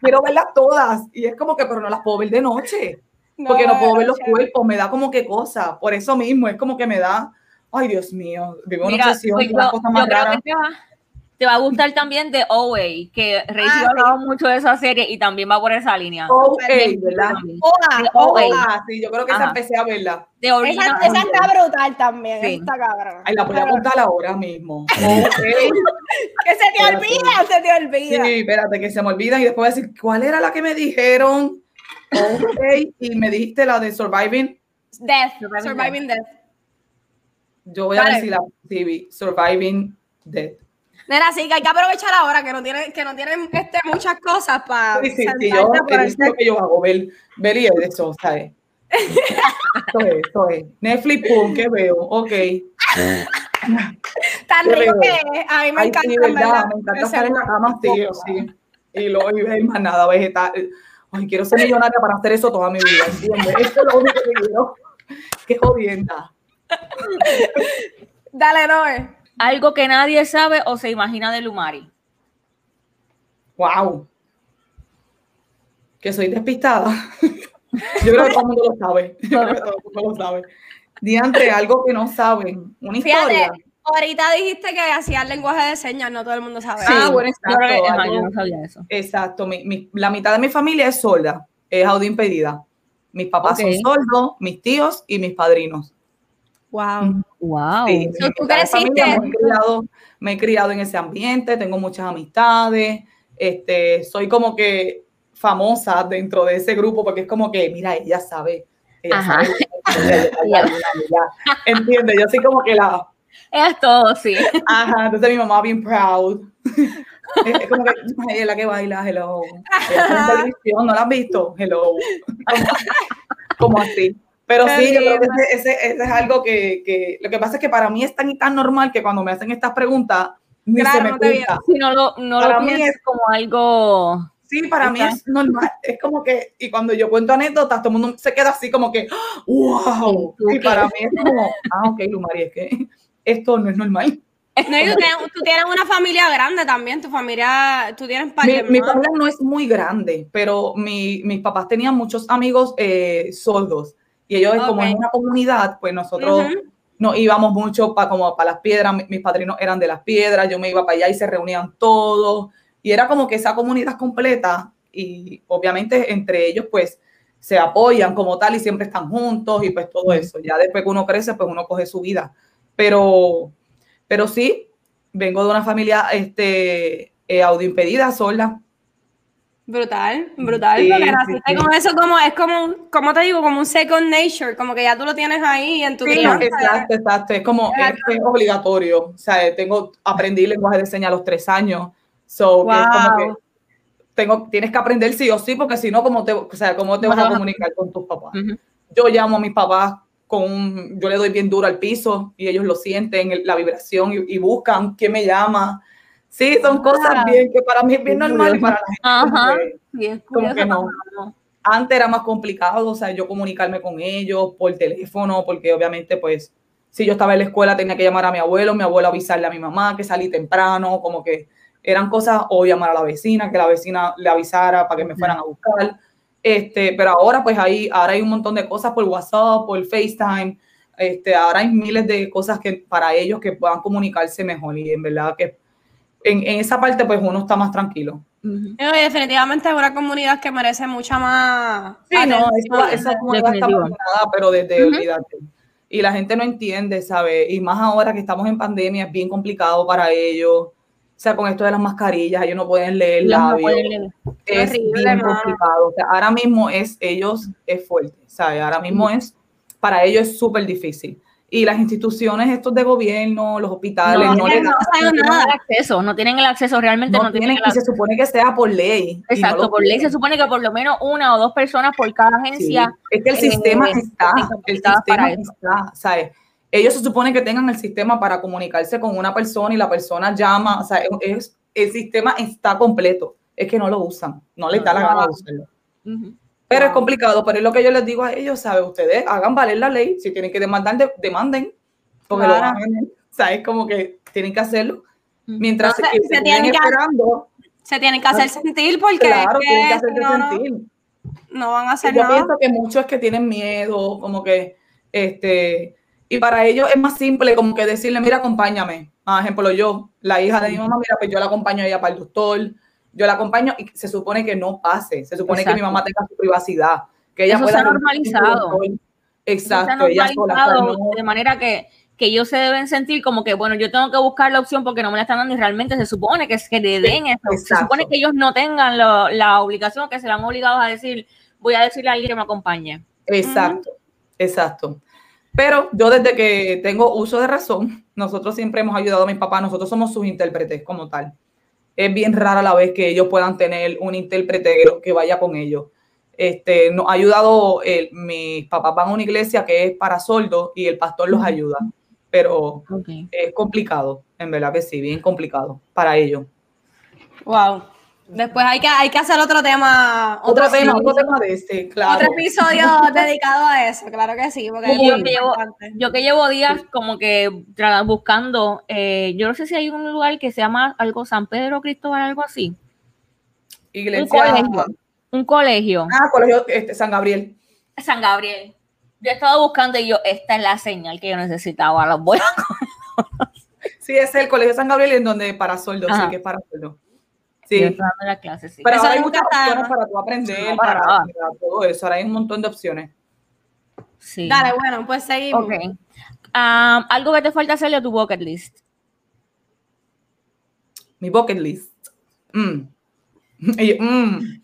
Quiero verlas todas. Y es como que, pero no las puedo ver de noche. Porque no, puedo ver los cuerpos, me da como que cosa. Por eso mismo, es como que me da. Ay, Dios mío, vivo una Mira, obsesión, pues una yo, cosa yo más creo rara. que te va, te va a gustar también de OA, que Rey Ah, ha hablado mucho de esa serie y también va por esa línea. Oh, ey, ¿verdad? Ah, sí, yo creo que esa empecé a verla. De Esa, esa está brutal también, Sí. está cabrón. Ay, la voy a apuntar ahora mismo. Que se te olvida, se te olvida. Sí, espérate, que se me olvidan y después voy a decir, ¿cuál era la que me dijeron? Ok, y me dijiste la de Surviving. Death, Surviving Surviving Death. Yo voy a decir la TV, Surviving Dead. Nena, sí, que hay que aprovechar ahora que no tienen, que no tienen este, muchas cosas para Sí, sí, sí, yo, es lo que yo hago, ver, ver y eso, ¿sabes? Eso es. Netflix, pum, ¿qué veo? Ok. Tan ¿Qué rico que es. A mí me Ay, encanta, sí, verdad, verdad, me encanta estar en la cama, tío, sí. Y luego y ver más nada, vegetal. Ay, quiero ser millonaria para hacer eso toda mi vida, ¿entiendes? Eso es lo único que quiero. Qué jodienda. Dale, Noé. Algo que nadie sabe o se imagina de Lumari. Wow. Que soy despistada. Yo creo que todo el mundo lo sabe. Yo creo que todo el mundo lo sabe. Diantre, algo que no saben. Una historia. Fíjate, ahorita dijiste que hacías lenguaje de señas, no todo el mundo sabe. Ah, bueno, Yo creo que- exacto. ajá, yo no sabía eso. Exacto. mi- mi- la mitad de mi familia es sorda, es audio impedida. Mis papás Ok. son sordos, mis tíos y mis padrinos. Wow. Wow. Sí, So, tú familia Me he, criado, me he criado en ese ambiente, tengo muchas amistades, este, soy como que famosa dentro de ese grupo porque es como que, mira, ella sabe. Ella Ajá. sabe, ella- ella- ella- ella- entiende, yo soy como que la, Es todo, sí. Ajá, entonces mi mamá bien proud. Es, como que "Ay, ella es la que baila, hello. Televisión, ¿no la has visto? Hello. Como, así. Pero sí, yo creo que ese, ese- ese es algo que, que- lo que pasa es que para mí es tan y tan normal que cuando me hacen estas preguntas, ni Claro, se me no te. Si no lo, no Para lo mí es- como algo. Sí, para mí es normal. Es como que, y cuando yo cuento anécdotas, todo el mundo se queda así como que, ¡ah! ¡wow! ¿Tú Y para mí es como, ah, ok, Lumari, es que esto no es normal. No, y tú, tienes, tú tienes una familia grande también, tu familia, tú tienes par Mi, mi familia no es muy grande, pero mi- mis papás tenían muchos amigos eh, sordos. Y ellos, como en una comunidad, pues nosotros Ujú. nos íbamos mucho para como para las piedras. Mi- Mis padrinos eran de las piedras, yo me iba para allá y se reunían todos. Y era como que esa comunidad completa. Y obviamente entre ellos, pues se apoyan como tal y siempre están juntos y pues todo eso. Ya después que uno crece, pues uno coge su vida. Pero, pero sí, vengo de una familia este, eh, audioimpedida, sola. Brutal, brutal. Sí, porque sí, naciste sí. con eso como, es como, un- como te digo, como un second nature, como que ya tú lo tienes ahí en tu Sí, crianza. exacto, exacto. Es como, es, es obligatorio. O sea, tengo, aprendí lenguaje de señas a los tres años. So, que es como Wow. que tengo, tienes que aprender sí o sí, porque si no, ¿cómo te, o sea, ¿cómo te vas a comunicar con tus papás? Ujú. Yo llamo a mis papás con un- yo le doy bien duro al piso y ellos lo sienten, el- la vibración y, y buscan quién me llama. Sí, son cosas bien que para mí es bien normal y para la gente Ajá. que- Sí, es como curioso, que no. pero no. antes era más complicado, o sea, yo comunicarme con ellos por teléfono, porque obviamente, pues, si yo estaba en la escuela tenía que llamar a mi abuelo, mi abuelo avisarle a mi mamá que salí temprano, como que eran cosas, o llamar a la vecina, que la vecina le avisara para que me fueran a buscar. Este, pero ahora, pues, ahí, ahora hay un montón de cosas por WhatsApp, por FaceTime, este, ahora hay miles de cosas que para ellos que puedan comunicarse mejor y en verdad que en, en esa parte, pues, uno está más tranquilo. No, y definitivamente es una comunidad que merece mucha más Sí, no, esa, esa comunidad está abandonada, pero desde Ujú. olvídate. Y la gente no entiende, ¿sabes? Y más ahora que estamos en pandemia, es bien complicado para ellos. O sea, con esto de las mascarillas, ellos no pueden leer no labios. pueden leer. Es Horrible, bien mano. complicado. O sea, ahora mismo es, ellos es fuerte, ¿sabes? Ahora mismo es, para ellos es súper difícil. Y las instituciones estos de gobierno, los hospitales, No, no, le no dan- saben No tienen nada. el acceso, no tienen el acceso, realmente no, no tienen, tienen el y se supone que sea por ley. no Exacto, por ley se tienen. supone que por lo menos una o dos personas por cada Sí, agencia. Es que el eh, sistema está, el sistema para está, ¿sabes? Ellos se supone que tengan el sistema para comunicarse con una persona y la persona llama, o sea, es, el sistema está completo, es que no lo usan, no les da la gana de usarlo. Pero es complicado, pero es lo que yo les digo a ellos, ¿sabes? Ustedes hagan valer la ley, si tienen que demandar, de- demanden, porque lo Claro. van a. Como que tienen que hacerlo. Mientras No, se- se se tienen que- esperando, Se tienen que hacer sentir porque claro, es tienen que si no, no, sentir. no van a hacer yo nada. pienso que muchos es que tienen miedo, como que, este, y para ellos es más simple como que decirle, mira, acompáñame. Por ejemplo, yo, la hija de mi mamá, mira, pues yo la acompaño a ella para el doctor, yo la acompaño y se supone que no pase, se supone que mi mamá tenga su privacidad, que ella Eso pueda... se ha normalizado. se Exacto, ella sola, normalizado no- de manera que, que ellos se deben sentir como que, bueno, yo tengo que buscar la opción porque no me la están dando y realmente se supone que, es que le den eso. Se exacto. supone que ellos no tengan lo- la obligación, que se van obligados a decir, voy a decirle a alguien que me acompañe. Exacto, exacto. Pero yo desde que tengo uso de razón, nosotros siempre hemos ayudado a mis papás, nosotros somos sus intérpretes como tal. Es bien rara la vez que ellos puedan tener un intérprete que, vaya con ellos. Este, nos ha ayudado, el- mis papás van a una iglesia que es para sordos y el pastor los ayuda, pero es complicado, en verdad que sí, bien complicado para ellos. Wow. Después hay que, hay que hacer otro tema. Otro tema, episodio- otro tema de este, claro. Otro episodio dedicado a eso, claro que sí. Porque es Yo que, llevo, importante. yo que llevo días como que buscando, eh, yo no sé si hay un lugar que se llama algo San Pedro Cristóbal, algo así. Iglesia, Un colegio. Un colegio. ah, colegio este, San Gabriel. San Gabriel. Yo he estado buscando y yo, esta es la señal que yo necesitaba. Los voy a Sí, ese es el Colegio San Gabriel en donde para sordos, sí, que es para sordos. Sí. Dando la clase, sí. Pero Eso ahora hay muchas opciones ¿no? para tú aprender, No, para para, nada. para todo eso. Ahora hay un montón de opciones. Sí. Dale, bueno, pues seguimos. Ok. Um, algo que te falta hacerle a tu bucket list. Mi bucket list. Mm. Y mm.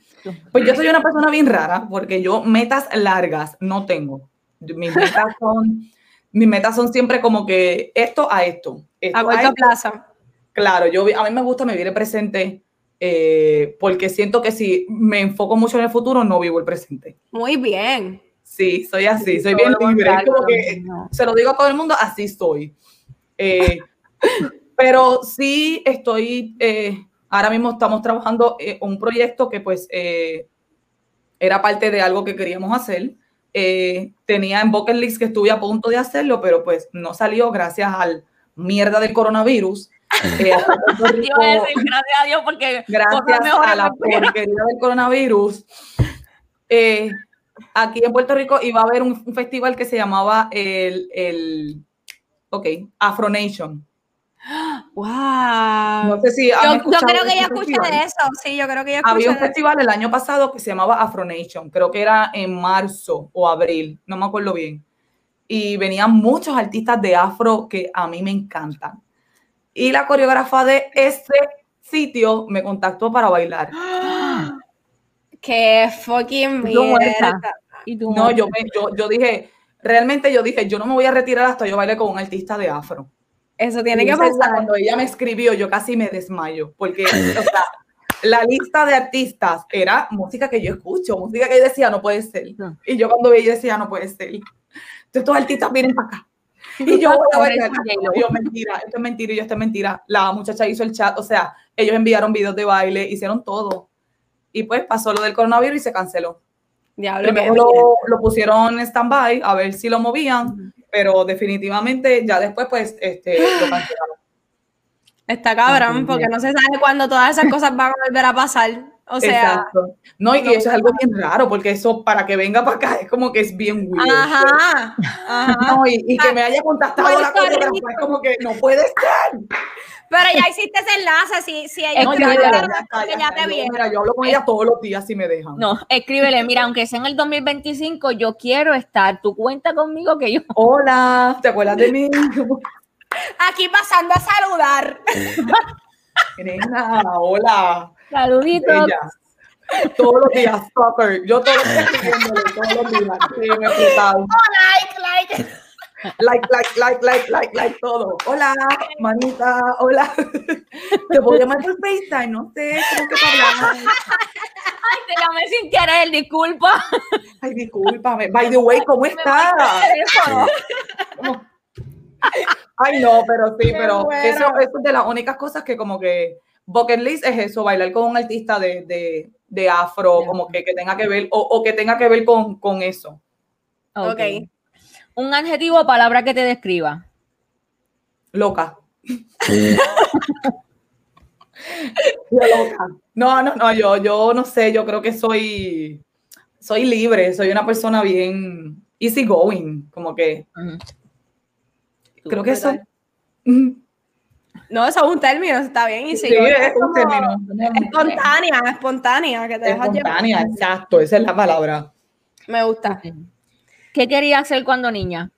Pues yo soy una persona bien rara porque yo metas largas no tengo. Mis metas son, mis metas son siempre como que esto a esto. esto A plazo. Claro, yo vi- a mí me gusta vivir el presente eh, porque siento que si me enfoco mucho en el futuro no vivo el presente. Muy bien. Sí, soy así, soy bien libre. Es como que se lo digo a todo el mundo, así soy. Eh, Pero sí estoy, eh, ahora mismo estamos trabajando en un proyecto que pues eh, era parte de algo que queríamos hacer. Eh, tenía en bucket list que estuve a punto de hacerlo, pero pues no salió gracias al mierda del coronavirus. Eh, Yo a decir, gracias a Dios, porque gracias a la porquería del coronavirus, eh, aquí en Puerto Rico iba a haber un, un festival que se llamaba el, el ok, Afro Nation. Wow. No sé si han yo, creo que ya escuché de eso. Sí, yo creo que ya escuché Había un festival el año pasado que se llamaba Afro Nation, creo que era en marzo o abril, no me acuerdo bien. Y venían muchos artistas de afro que a mí me encantan. Y la coreógrafa de ese sitio me contactó para bailar. Qué fucking mierda. Y tú No, yo, me- yo, yo dije, realmente yo dije, yo no me voy a retirar hasta yo baile con un artista de afro. Eso tiene Y que pasar. Cuando ella me escribió, yo casi me desmayo, porque o sea, la lista de artistas era música que yo escucho, música que yo decía, no puede ser. No. Y yo cuando veía, decía, no puede ser. Entonces, estos artistas vienen para acá. Y yo J-Lo. Yo, mentira, esto es mentira y yo, esto es mentira. La muchacha hizo el chat, o sea, ellos enviaron videos de baile, hicieron todo. Y pues pasó lo del coronavirus y se canceló. Diablo, Primero lo pusieron en stand-by a ver si lo movían, pero definitivamente ya después pues este, lo cancelaron. Está cabrón, porque no se sabe cuándo todas esas cosas van a volver a pasar. O sea, Exacto. No, y no- eso es algo bien raro, porque eso para que venga para acá es como que es bien weird. ajá, ajá. No, y, y que me haya contactado la Rico. es como que no puede ser. Pero ya hiciste ese enlace, si, si ellos No, ya, ya, ya te Yo, vieron. mira, yo hablo con ella todos los días si me dejan. No, escríbele, mira, aunque sea en el 2025, yo quiero estar. Tú cuenta conmigo que yo. Hola, ¿te acuerdas de mí? Aquí pasando a saludar. Nena, hola. Saluditos. Ella. Todos los días, stalker. Yo todos los días escribiéndole, todos los días. Sí, me explicaron. Like, like. Like, like, like, like, like, like, todo. Hola, manita, hola. Te puedo llamar por FaceTime, no sé, tengo que hablar. Ay, te llamé sin querer, disculpa. Ay, discúlpame. By the way, ¿cómo estás? ¿Cómo? Ay, no, pero sí, pero muero. eso, eso es de las únicas cosas que como que bucket list es eso, bailar con un artista de, de, de afro, como que, que tenga que ver, o, o que tenga que ver con, con eso. Ok. Ok. Un adjetivo o palabra que te describa. Loca. Yo loca. No, no, no, yo, yo no sé, yo creo que soy, soy libre, soy una persona bien easy going, como que. Creo que eso. No, eso es un término, está bien. Y Sí, si es un término. Espontánea, espontánea, que te dejas Espontánea, llevar. exacto, esa es la palabra. Me gusta. ¿Qué querías hacer cuando niña?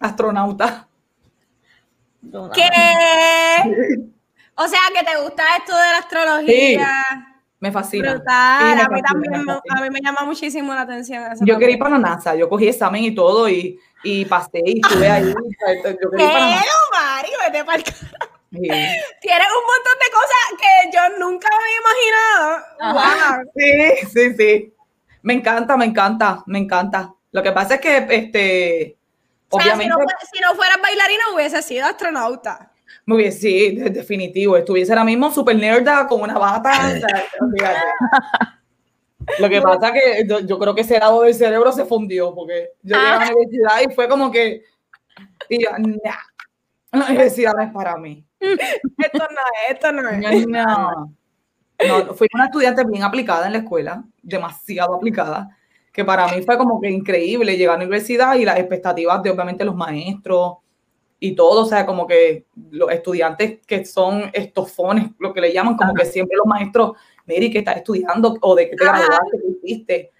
Astronauta. ¿Qué? O sea, que te gusta esto de la astrología. Me fascina. Brutal. Me a mí también, me a mí me llama muchísimo la atención eso. Yo quería ir para la NASA, yo cogí examen y todo y, y pasé y estuve ahí. Yo quería ir para la NASA. Pero, Mari, vete pa'l carajo. Sí. Tienes un montón de cosas que yo nunca me había imaginado. Wow. Sí, sí, sí. Me encanta, me encanta, me encanta. Lo que pasa es que, este, O sea, si obviamente, no, si no fueras bailarina, hubiese sido astronauta. Me hubiese, sí, de- definitivo, estuviese ahora mismo súper nerda con una bata. Lo que pasa que yo, yo creo que ese lado del cerebro se fundió, porque yo llegué a la universidad y fue como que, y yo, nah, la universidad no es para mí. Esto no es, esto no es. No, no, fui una estudiante bien aplicada en la escuela, demasiado aplicada, que para mí fue como que increíble llegar a la universidad y las expectativas de obviamente los maestros y todo, o sea, como que los estudiantes que son estofones, lo que le llaman, como que siempre los maestros, Mary, que estás estudiando o de que te Ajá. graduaste, que hiciste.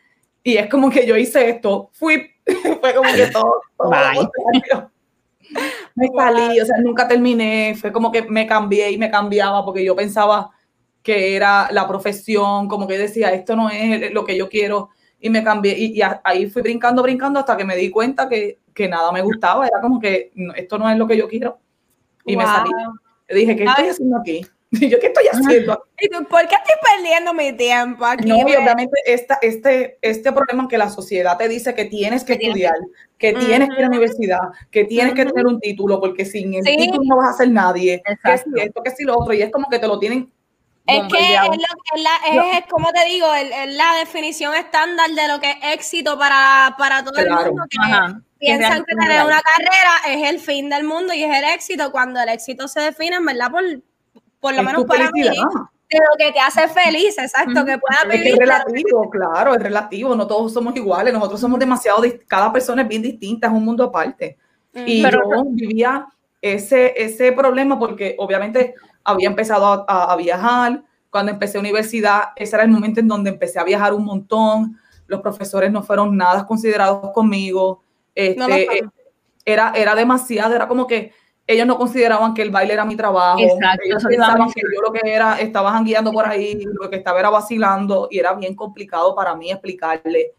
Y es como que yo hice esto, fui, fue como que todo, todo Bye. Me salí, o sea, nunca terminé, fue como que me cambié y me cambiaba porque yo pensaba que era la profesión, como que decía, esto no es lo que yo quiero y me cambié y, y ahí fui brincando, brincando hasta que me di cuenta que, que nada me gustaba, era como que esto no es lo que yo quiero y me salí. Dije, ¿qué estoy Ay. haciendo aquí? Y yo, ¿qué estoy haciendo? ¿Y tú, por qué estoy perdiendo mi tiempo aquí? No, y obviamente esta, este, este problema que la sociedad te dice que tienes que estudiar, que tienes que ir a la universidad, que tienes que tener un título, porque sin el Sí. título no vas a ser nadie, que Exacto. si esto, que si lo otro, y es como que te lo tienen Es que es, lo, es, la, es como te digo, el- es la definición estándar de lo que es éxito para, para todo Claro. el mundo. Que Ajá. piensan que tener no una carrera es el fin del mundo y es el éxito, cuando el éxito se define, en verdad, por, por lo Es menos para mí, de lo que te hace feliz, exacto, que puedas Es que vivir. es de lo relativo, claro, es relativo, no todos somos iguales, nosotros somos demasiado, cada persona es bien distinta, es un mundo aparte. Y Pero- yo vivía ese, ese problema porque obviamente había empezado a, a- viajar, cuando empecé universidad, ese era el momento en donde empecé a viajar un montón, los profesores no fueron nada considerados conmigo, este, No eh, era, era demasiado, era como que ellos no consideraban que el baile era mi trabajo, Exacto, ellos pensaban que yo lo que era, estaba jangueando por ahí, lo que estaba era vacilando y era bien complicado para mí explicarle.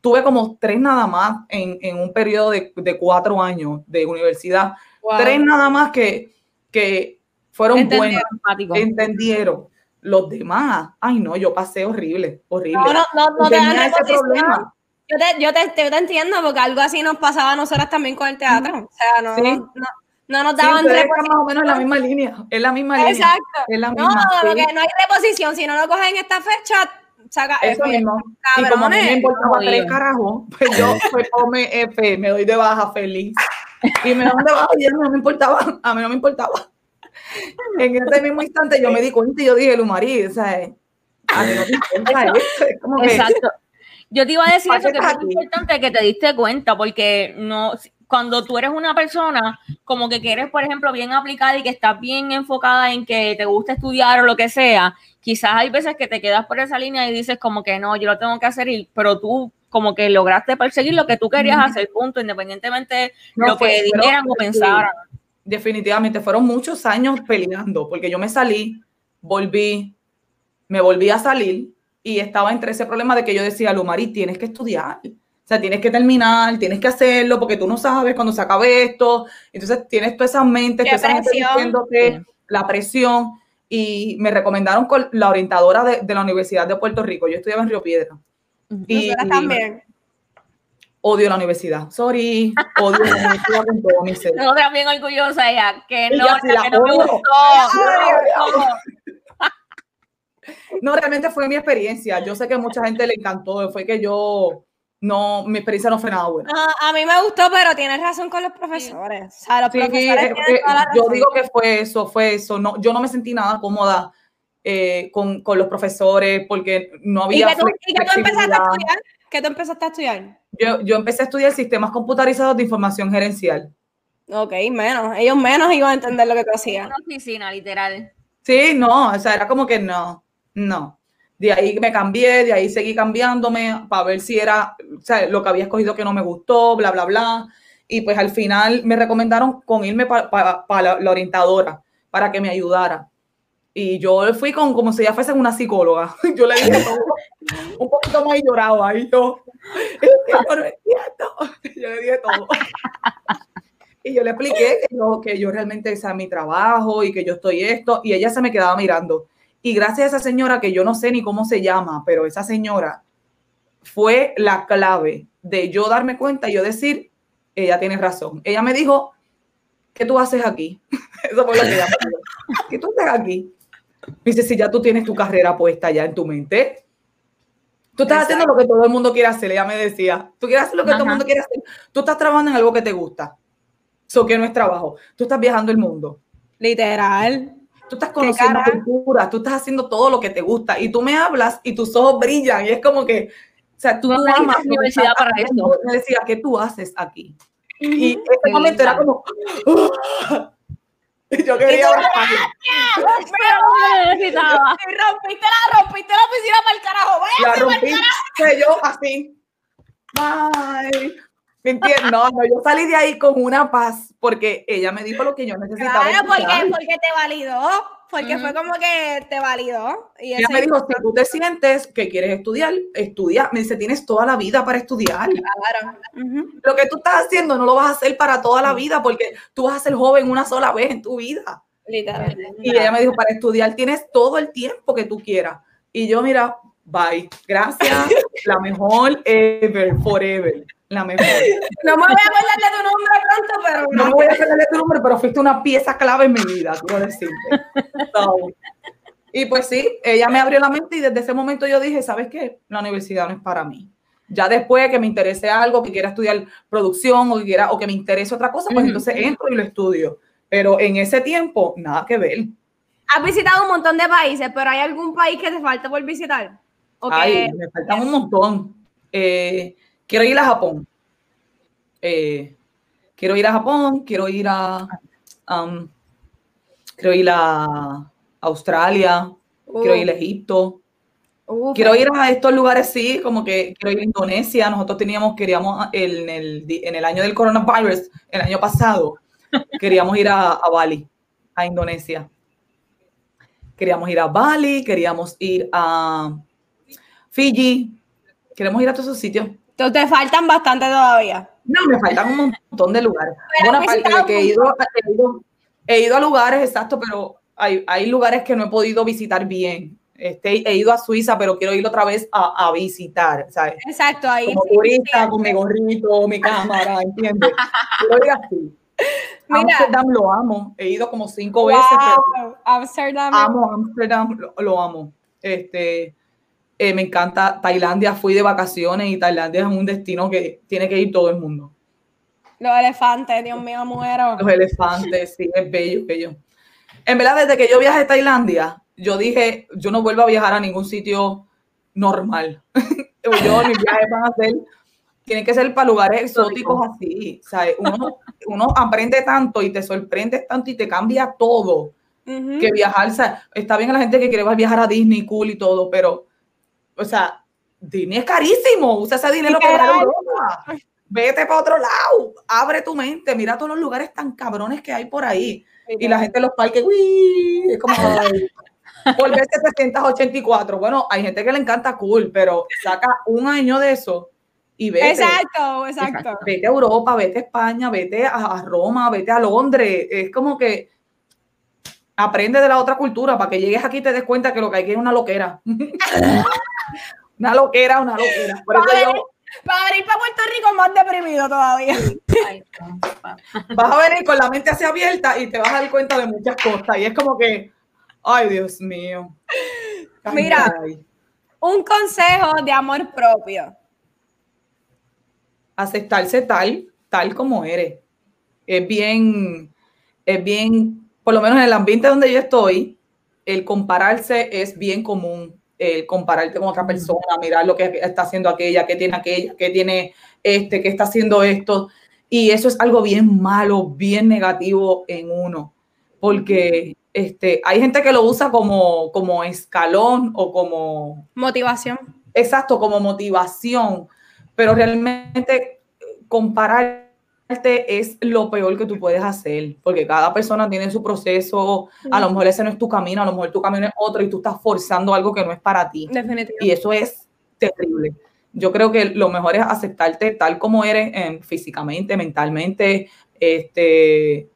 Tuve como tres nada más en, en un periodo de, de cuatro años de universidad, Wow. tres nada más que, que fueron Entendieron. buenos, entendieron. Los demás, ay no, yo pasé horrible, horrible. No, no, no, no te dan Tenía ese reposición. problema. Yo te, yo, te, yo te entiendo, porque algo así nos pasaba a nosotras también con el teatro. O sea, no, Sí. no, no, no nos Sí, daban están reposición. más o menos en la misma línea, es la misma línea. Exacto. Es la No, misma, sí. porque no hay reposición. Si no lo cogen en esta fecha, saca Eso F. mismo. Y como a mí me importaba tres carajos, pues yo pues tome F, me doy de baja feliz. Y me doy de baja y a mí no me importaba, a mí no me importaba. En ese mismo instante yo me di cuenta y yo dije, Lumari, o sea, a mí no Exacto. Yo te iba a decir ¿Para eso, que es importante que te diste cuenta, porque no, cuando tú eres una persona como que eres, por ejemplo, bien aplicada y que estás bien enfocada en que te gusta estudiar o lo que sea, quizás hay veces que te quedas por esa línea y dices como que no, yo lo tengo que hacer, y, pero tú como que lograste perseguir lo que tú querías hacer, punto, independientemente de No, lo que pero- dijeran o sí. Definitivamente fueron muchos años peleando, porque yo me salí, volví, me volví a salir y estaba entre ese problema de que yo decía, Lumari, tienes que estudiar. O sea, tienes que terminar, tienes que hacerlo, porque tú no sabes cuándo se acabe esto. Entonces tienes todas esas mentes, toda esa gente diciéndote la presión. Y me recomendaron con la orientadora de, de la Universidad de Puerto Rico. Yo estudiaba en Río Piedra. Y también. Odio la universidad. Sorry, odio la universidad con todo mi ser. Nosotras bien orgullosa ella, que Ella no, sí la que no me gustó. No, realmente fue mi experiencia. Yo sé que a mucha gente le encantó. Fue que yo no, mi experiencia no fue nada buena. A mí me gustó, pero tienes razón con los profesores. O sea, los Sí, profesores eh, eh, yo digo que fue eso, fue eso. No, yo no me sentí nada cómoda eh, con, con los profesores porque no ¿Y había que tú, y que tú empezaste a estudiar? ¿Qué tú empezaste a estudiar? Yo, yo empecé a estudiar sistemas computarizados de información gerencial. Ok, menos. Ellos menos iban a entender lo que tú hacías. Una oficina, literal. Sí, no, o sea, era como que no, no. De ahí me cambié, de ahí seguí cambiándome para ver si era, o sea, lo que había escogido que no me gustó, bla, bla, bla. Y pues al final me recomendaron con irme para la, la orientadora, para que me ayudara. Y yo fui con como si ya fuese una psicóloga. Yo le dije todo, un poquito más y lloraba. Y yo, yo le dije todo. Y yo le expliqué que yo, realmente es mi trabajo y que yo estoy esto. Y ella se me quedaba mirando. Y gracias a esa señora, que yo no sé ni cómo se llama, pero esa señora fue la clave de yo darme cuenta y yo decir, ella tiene razón. Ella me dijo, ¿qué tú haces aquí? Eso fue lo que ella me dijo. ¿Qué tú haces aquí? Dice, si ya tú tienes tu carrera puesta ya en tu mente, tú estás haciendo lo que todo el mundo quiere hacer, ella me decía. Tú quieres hacer lo que todo el Ajá. mundo quiere hacer. Tú estás trabajando en algo que te gusta. Eso que no es trabajo. Tú estás viajando el mundo. Literal. Tú estás conociendo cara? cultura, tú estás haciendo todo lo que te gusta y tú me hablas y tus ojos brillan y es como que, o sea, tú, no amas universidad para eso. Me decía, ¿qué tú haces aquí? Y ese Qué momento era como, y yo quería necesitaba. Y rompiste la, rompiste la oficina para el carajo. la Váyase pa'l rompí, que yo así, bye. ¿Me entiendes? No, no, yo salí de ahí con una paz porque ella me dijo lo que yo necesitaba. Claro, porque, porque te validó. Porque fue como que te validó. Y Ella me dijo, si tú te sientes que quieres estudiar, estudia. Me dice, tienes toda la vida para estudiar. Claro. Lo que tú estás haciendo no lo vas a hacer para toda la vida porque tú vas a ser joven una sola vez en tu vida. Literal. Y ella me dijo, para estudiar tienes todo el tiempo que tú quieras. Y yo, mira, bye, gracias, la mejor ever, forever, la mejor. No me voy a acordar de tu nombre pronto, pero No me voy a acordar de tu nombre, pero fuiste una pieza clave en mi vida, quiero decirte. So, y pues sí, ella me abrió la mente y desde ese momento yo dije, ¿sabes qué? La universidad no es para mí. Ya después que me interese algo, que quiera estudiar producción o que, quiera, o que me interese otra cosa, pues entonces entro y lo estudio. Pero en ese tiempo, nada que ver. has visitado un montón de países, pero ¿hay algún país que te falta por visitar? ¿O que- Ay, me faltan un montón. Eh, quiero ir a Japón. Eh, quiero ir a Japón, quiero ir a, um, quiero ir a Australia, quiero ir a Egipto. Quiero ir a estos lugares, sí, como que quiero ir a Indonesia. Nosotros teníamos, queríamos, en el, en el año del coronavirus, el año pasado, queríamos ir a, a Bali, a Indonesia. Queríamos ir a Bali, queríamos ir a Fiji, queremos ir a todos esos sitios. Entonces te faltan bastante todavía. No, me faltan un montón de lugares. Aparte de que he ido, he ido, he ido a lugares, exacto, pero hay, hay lugares que no he podido visitar bien. Este, he ido a Suiza, pero quiero ir otra vez a, a visitar, ¿sabes? Exacto, ahí Como sí, turista, con mi gorrito, mi cámara, ¿entiendes? Quiero ir así. Mira. Amsterdam lo amo. He ido como cinco veces, pero Wow, Amsterdam. amo Amsterdam, lo, lo amo. Este, eh, me encanta Tailandia. Fui de vacaciones y Tailandia es un destino que tiene que ir todo el mundo. Los elefantes, Dios mío, muero. Los elefantes, sí, es bello, bello. En verdad, desde que yo viajé a Tailandia, yo dije, yo no vuelvo a viajar a ningún sitio normal. yo, mis viajes van a ser, tienen que ser para lugares exóticos así. Uno, uno aprende tanto y te sorprendes tanto y te cambia todo. Ujú. Que viajar, está bien a la gente que quiere viajar a Disney, cool y todo, pero, o sea, Disney es carísimo. Usa ese dinero para. Europa. Vete para otro lado, abre tu mente, mira todos los lugares tan cabrones que hay por ahí. Y la gente en los parques, uy, es como, ay, volverse 784. Bueno, hay gente que le encanta cool, pero saca un año de eso y vete. Exacto, exacto. Vete a Europa, vete a España, vete a, a Roma, vete a Londres. Es como que aprende de la otra cultura para que llegues aquí y te des cuenta que lo que hay aquí es una loquera. una loquera, una loquera. Por eso Para yo- venir, para venir para Puerto Rico más deprimido todavía. vas a venir con la mente así abierta y te vas a dar cuenta de muchas cosas. Y es como que, ay, Dios mío. Ay, Mira. ay. Un consejo de amor propio. aceptarse tal, tal como eres. Es bien, es bien, por lo menos en el ambiente donde yo estoy, el compararse es bien común. El compararte con otra persona, mirar lo que está haciendo aquella, qué tiene aquella, qué tiene este, qué está haciendo esto. Y eso es algo bien malo, bien negativo en uno. Porque este, hay gente que lo usa como, como escalón o como Motivación. exacto, como motivación, pero realmente eh, compararte es lo peor que tú puedes hacer, porque cada persona tiene su proceso, a lo mejor ese no es tu camino, a lo mejor tu camino es otro y tú estás forzando algo que no es para ti. Definitivamente. Y eso es terrible. Yo creo que lo mejor es aceptarte tal como eres em, físicamente, mentalmente, este,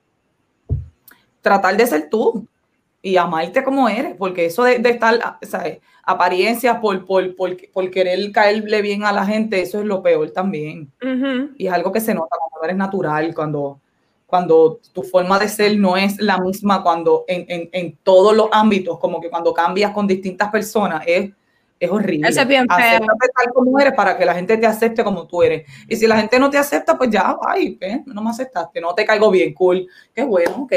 tratar de ser tú y amarte como eres, porque eso de, de estar, ¿sabes? Apariencias por, por, por, por querer caerle bien a la gente, eso es lo peor también. Ujú. Y es algo que se nota cuando eres natural, cuando, cuando tu forma de ser no es la misma cuando en, en, en todos los ámbitos, como que cuando cambias con distintas personas, es, es horrible. Eso es bien feo. Tal como eres para que la gente te acepte como tú eres. Y si la gente no te acepta, pues ya, ay, ¿eh? no me aceptaste, no te caigo bien, cool. Qué bueno, ok.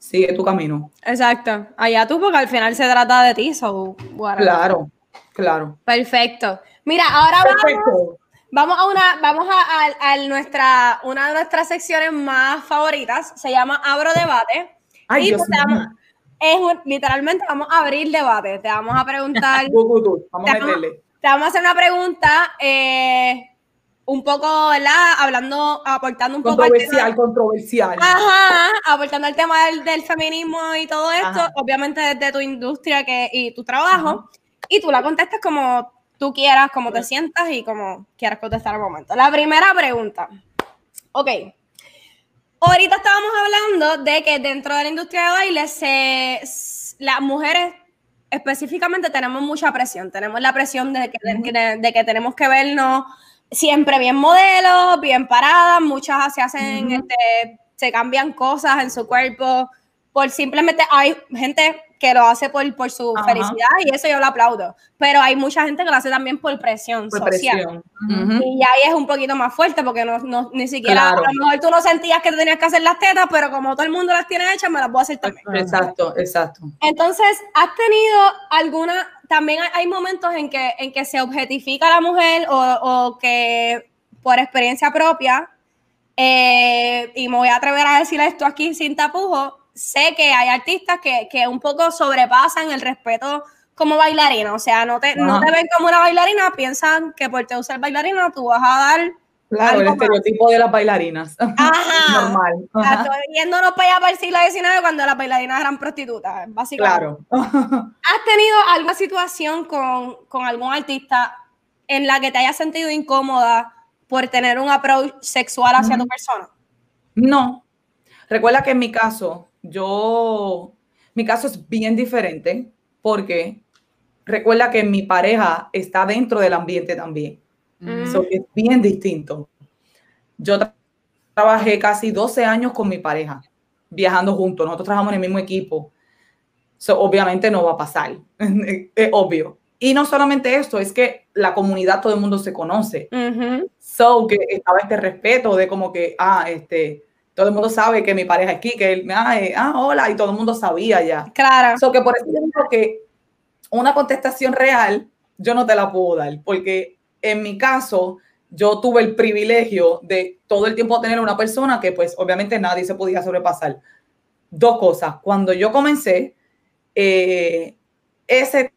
Sigue tu camino. Exacto. Allá tú, porque al final se trata de ti, so. Claro, claro. Perfecto. Mira, ahora vamos, Perfecto. vamos a una, vamos a, a- a nuestra, una de nuestras secciones más favoritas. Se llama Abro Debate. Ay, Y Dios te vamos- mío. es un- literalmente vamos a abrir debate. Te vamos a preguntar. Tú, tú, tú. Vamos a Te vamos- meterle. Te vamos a hacer una pregunta eh, un poco, ¿verdad? Hablando, aportando un poco. Controversial, controversial. Ajá, aportando el tema del, del feminismo y todo esto, Ajá. obviamente desde tu industria que, y tu trabajo, y tú la contestas como tú quieras, como te sientas y como quieras contestar al momento. La primera pregunta. Ok. Ahorita estábamos hablando de que dentro de la industria de baile se, las mujeres específicamente tenemos mucha presión. Tenemos la presión de que, de que- de que tenemos que vernos siempre bien modelos, bien paradas. Muchas se hacen, este, se cambian cosas en su cuerpo por simplemente hay gente que lo hace por, por su Ajá. felicidad y eso yo lo aplaudo. Pero hay mucha gente que lo hace también por presión Por social. presión. Ujú. Y ya ahí es un poquito más fuerte porque no, no- ni siquiera, Claro. a lo mejor tú no sentías que te tenías que hacer las tetas, pero como todo el mundo las tiene hechas, me las voy a hacer también. Exacto, exacto. Entonces, ¿has tenido alguna, también hay, hay momentos en que, en que se objetifica a la mujer o, o que por experiencia propia, eh, y me voy a atrever a decir esto aquí sin tapujos, sé que hay artistas que, que un poco sobrepasan el respeto como bailarina, o sea, no te, no te ven como una bailarina, piensan que por te usar bailarina tú vas a dar Claro, el más. estereotipo de las bailarinas. Ajá. Normal. Ajá. estoy yéndonos para allá para el siglo XIX cuando las bailarinas eran prostitutas, básicamente. Claro. ¿Has tenido alguna situación con, con algún artista en la que te hayas sentido incómoda por tener un approach sexual hacia tu persona? No. Recuerda que en mi caso, yo, mi caso es bien diferente porque recuerda que mi pareja está dentro del ambiente también. Mm. So, es bien distinto. Yo tra- trabajé casi 12 años con mi pareja, viajando juntos. Nosotros trabajamos en el mismo equipo. So, obviamente no va a pasar. es obvio. Y no solamente esto, es que la comunidad, todo el mundo se conoce. So, que estaba este respeto de como que, ah, este, todo el mundo sabe que mi pareja es que él, eh, ah, hola, y todo el mundo sabía ya. Claro. So, que por eso yo digo que una contestación real yo no te la puedo dar, porque en mi caso yo tuve el privilegio de todo el tiempo tener una persona que pues obviamente nadie se podía sobrepasar. Dos cosas, cuando yo comencé, eh, ese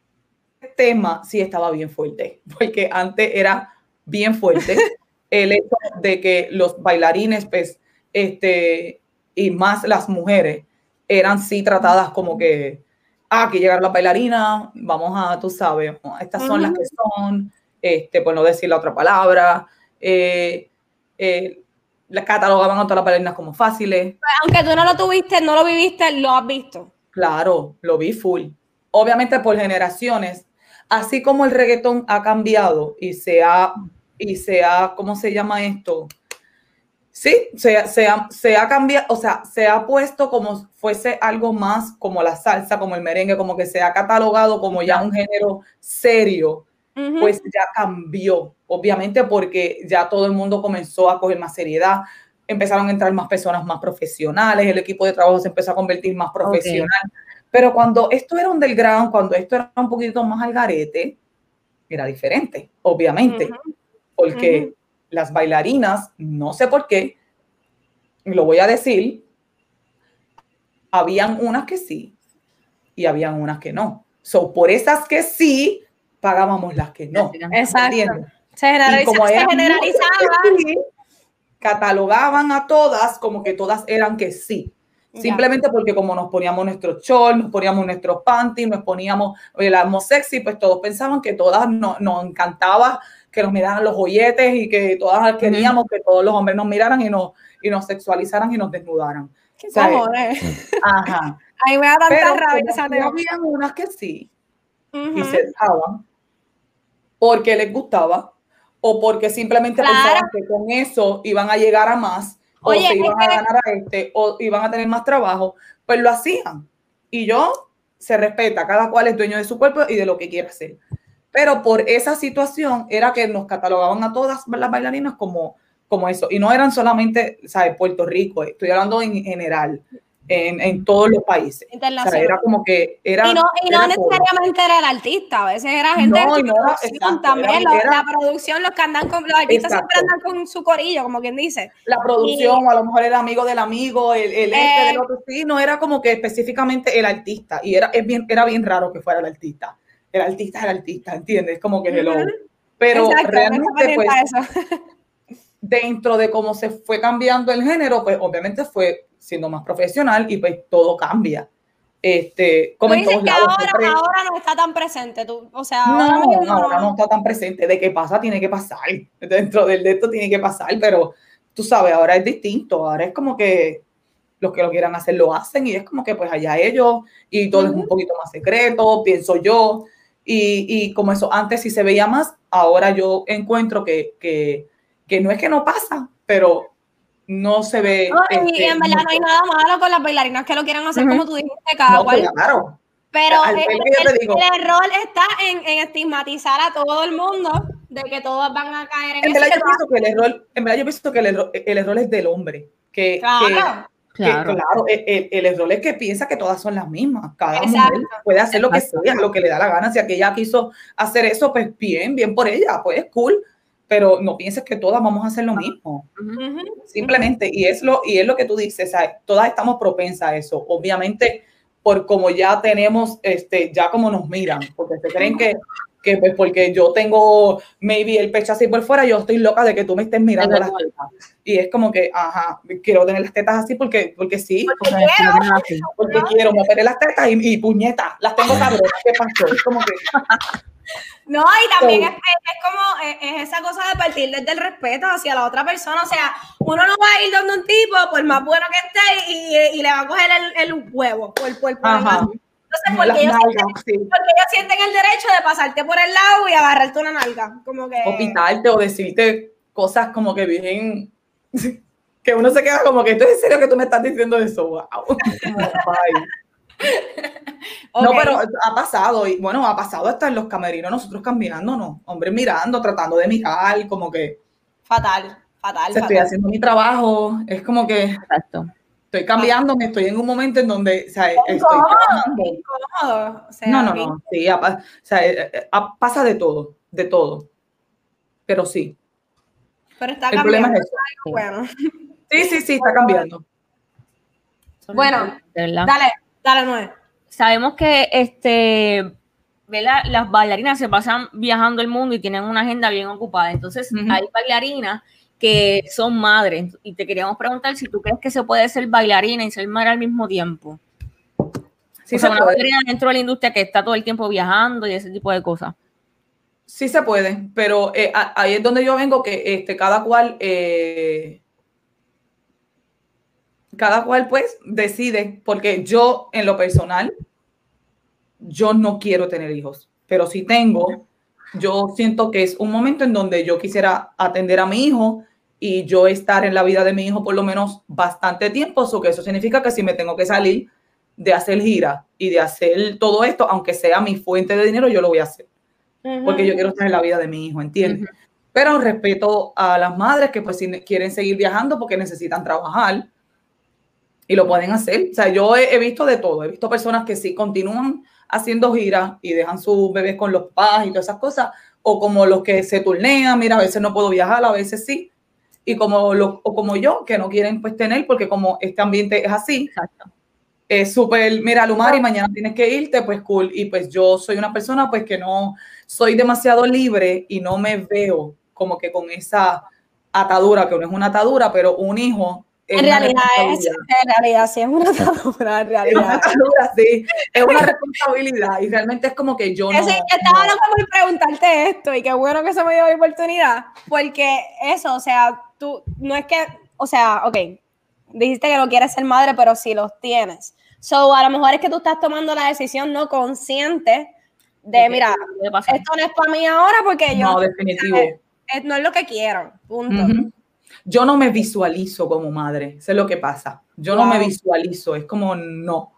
tema sí estaba bien fuerte, porque antes era bien fuerte el hecho de que los bailarines, pues, este, y más las mujeres, eran sí tratadas como que, ah, que llegaron las bailarinas, vamos a, tú sabes, estas son las que son, este, por no decir la otra palabra, eh, eh, las catalogaban a todas las bailarinas como fáciles, Aunque tú no lo tuviste, no lo viviste, lo has visto. Claro, lo vi full. Obviamente por generaciones, así como el reggaetón ha cambiado y se ha, y se ha, ¿cómo se llama esto? Sí, se, se, ha, se ha cambiado, o sea, se ha puesto como fuese algo más como la salsa, como el merengue, como que se ha catalogado como ya un género serio, pues ya cambió, obviamente porque ya todo el mundo comenzó a coger más seriedad, empezaron a entrar más personas más profesionales, el equipo de trabajo se empezó a convertir más profesional. Pero cuando esto era underground, cuando esto era un poquito más al garete, era diferente, obviamente, porque. Las bailarinas, no sé por qué, lo voy a decir, habían unas que sí y habían unas que no. So, por esas que sí, pagábamos las que no. Exacto. Se, generaliza- Y como se eran generalizaba. muchas que sí, catalogaban a todas como que todas eran que sí. Simplemente porque como nos poníamos nuestros shorts, nos poníamos nuestros panties, nos poníamos, éramos sexy, pues todos pensaban que todas no- nos encantaba que nos miraran los joyetes y que todas queríamos que todos los hombres nos miraran y nos, y nos sexualizaran y nos desnudaran. ¿Qué cojones? Ajá. Ahí me da tanta Pero rabia esa habían unas que sí, y se dejaban porque les gustaba o porque simplemente Claro. pensaban que con eso iban a llegar a más Oye, o se iban a ganar a este o iban a tener más trabajo, pues lo hacían. Y yo se respeta, cada cual es dueño de su cuerpo y de lo que quiere hacer. Pero por esa situación era que nos catalogaban a todas las bailarinas como, como eso. Y no eran solamente, ¿sabes? Puerto Rico, estoy hablando en general, en, en todos los países. O sea, Internacional. era como que era... y no, y no era necesariamente era el artista, a veces era gente No, de y no era- producción exacto, también, era- los- era- la producción, los que andan con, los artistas siempre andan con su corillo, como quien dice. la producción, o a lo mejor el amigo del amigo, el, el este Eh. del otro, sí, no era como que específicamente el artista, y era, es bien, era bien raro que fuera el artista. El artista es el artista, ¿entiendes? Como que hello. Pero Exacto, realmente, pues, eso. dentro de cómo se fue cambiando el género, pues obviamente fue siendo más profesional y pues todo cambia. Este, como en todos que lados. ahora, siempre- ahora no está tan presente, tú, o sea, ahora No, mismo ahora no está tan presente. De qué pasa, tiene que pasar. Dentro del de esto tiene que pasar, pero tú sabes, ahora es distinto, ahora es como que los que lo quieran hacer lo hacen y es como que pues allá ellos y todo es un poquito más secreto, pienso yo, y, y, como eso antes sí se veía más, ahora yo encuentro que, que, que no es que no pasa, pero no se ve. No, y este, en verdad no hay nada malo con las bailarinas que lo quieran hacer como tú dijiste, cada no, cual. claro. Pero el, error está en, en estigmatizar a todo el mundo de que todos van a caer en En eso. verdad, yo pienso que el error, en verdad yo pienso que el error, el error es del hombre. Que, Claro. Que, Claro. claro, el, el- el error es que piensa que todas son las mismas. Cada Exacto. mujer puede hacer lo que sea, lo que le da la gana. Si aquella quiso hacer eso, pues bien, bien por ella, pues cool. Pero no pienses que todas vamos a hacer lo mismo. Simplemente, y es lo, y es lo que tú dices, ¿sabes? todas estamos propensas a eso. Obviamente, por como ya tenemos, este, ya como nos miran, porque se creen que, que pues porque yo tengo maybe el pecho así por fuera, yo estoy loca de que tú me estés mirando las tetas. Y es como que, ajá, quiero tener las tetas así porque, porque sí, porque, porque quiero, me operé las tetas y, y puñetas, las tengo sabrosas, ¿qué pasó? Es como que, No, y también es, es como es esa cosa de partir desde el respeto hacia la otra persona. O sea, uno no va a ir donde un tipo, por más bueno que esté, y, y le va a coger el, el huevo por, por, por. Entonces, porque ellos, nalgas, sienten, sí. porque ellos sienten el derecho de pasarte por el lado y agarrarte una nalga. Como que. o pitarte o decirte cosas como que bien que uno se queda como que esto es en serio que tú me estás diciendo eso wow no pero ha pasado y bueno ha pasado hasta en los camerinos nosotros cambiándonos hombres mirando tratando de mirar como que Fatal, fatal, se estoy haciendo mi trabajo es como que Exacto. Estoy cambiándome estoy en un momento en donde o sea, estoy Incómodo, trabajando. incómodo. O sea, no no no sí o sea, eh, eh, ha- pasa de todo de todo pero sí Pero está el problema cambiando. es eso Bueno, sí sí sí está cambiando Bueno, De verdad. dale, dale, Noé. Sabemos que este, ¿verdad? las bailarinas se pasan viajando el mundo y tienen una agenda bien ocupada. Entonces, hay bailarinas que son madres. Y te queríamos preguntar si tú crees que se puede ser bailarina y ser madre al mismo tiempo. sí o sea, se una puede dentro de la industria que está todo el tiempo viajando y ese tipo de cosas. Sí se puede, pero eh, ahí es donde yo vengo que este, cada cual, eh, cada cual pues decide, porque yo en lo personal, yo no quiero tener hijos, pero si tengo, yo siento que es un momento en donde yo quisiera atender a mi hijo y yo estar en la vida de mi hijo por lo menos bastante tiempo, so que eso significa que si me tengo que salir de hacer gira y de hacer todo esto, aunque sea mi fuente de dinero, yo lo voy a hacer. Porque yo quiero estar en la vida de mi hijo, ¿entiendes? Pero respeto a las madres que pues si quieren seguir viajando porque necesitan trabajar y lo pueden hacer. O sea, yo he, he visto de todo, he visto personas que sí continúan haciendo giras y dejan sus bebés con los padres y todas esas cosas, o como los que se turnean, mira, a veces no puedo viajar, a veces sí, y como, los, o como yo, que no quieren pues tener, porque como este ambiente es así, Exacto. es súper, mira, Lumari, mañana tienes que irte, pues cool. Y pues yo soy una persona pues que no soy demasiado libre y no me veo como que con esa atadura, que no es una atadura, pero un hijo. En realidad, es, en realidad sí es una atadura, en Es una realidad. atadura, sí, es una responsabilidad y realmente es como que yo no. Eso, estaba loca por preguntarte esto y qué bueno que se me dio la oportunidad, porque eso, o sea, tú, no es que, o sea, ok, dijiste que no quieres ser madre, pero sí los tienes. So, a lo mejor es que tú estás tomando la decisión no consciente de, mira, esto no es para mí ahora porque yo no, definitivo. eh, eh, no es lo que quiero, punto. Ujú. Yo no me visualizo como madre, sé lo que pasa. Yo no me Wow. visualizo, es como no.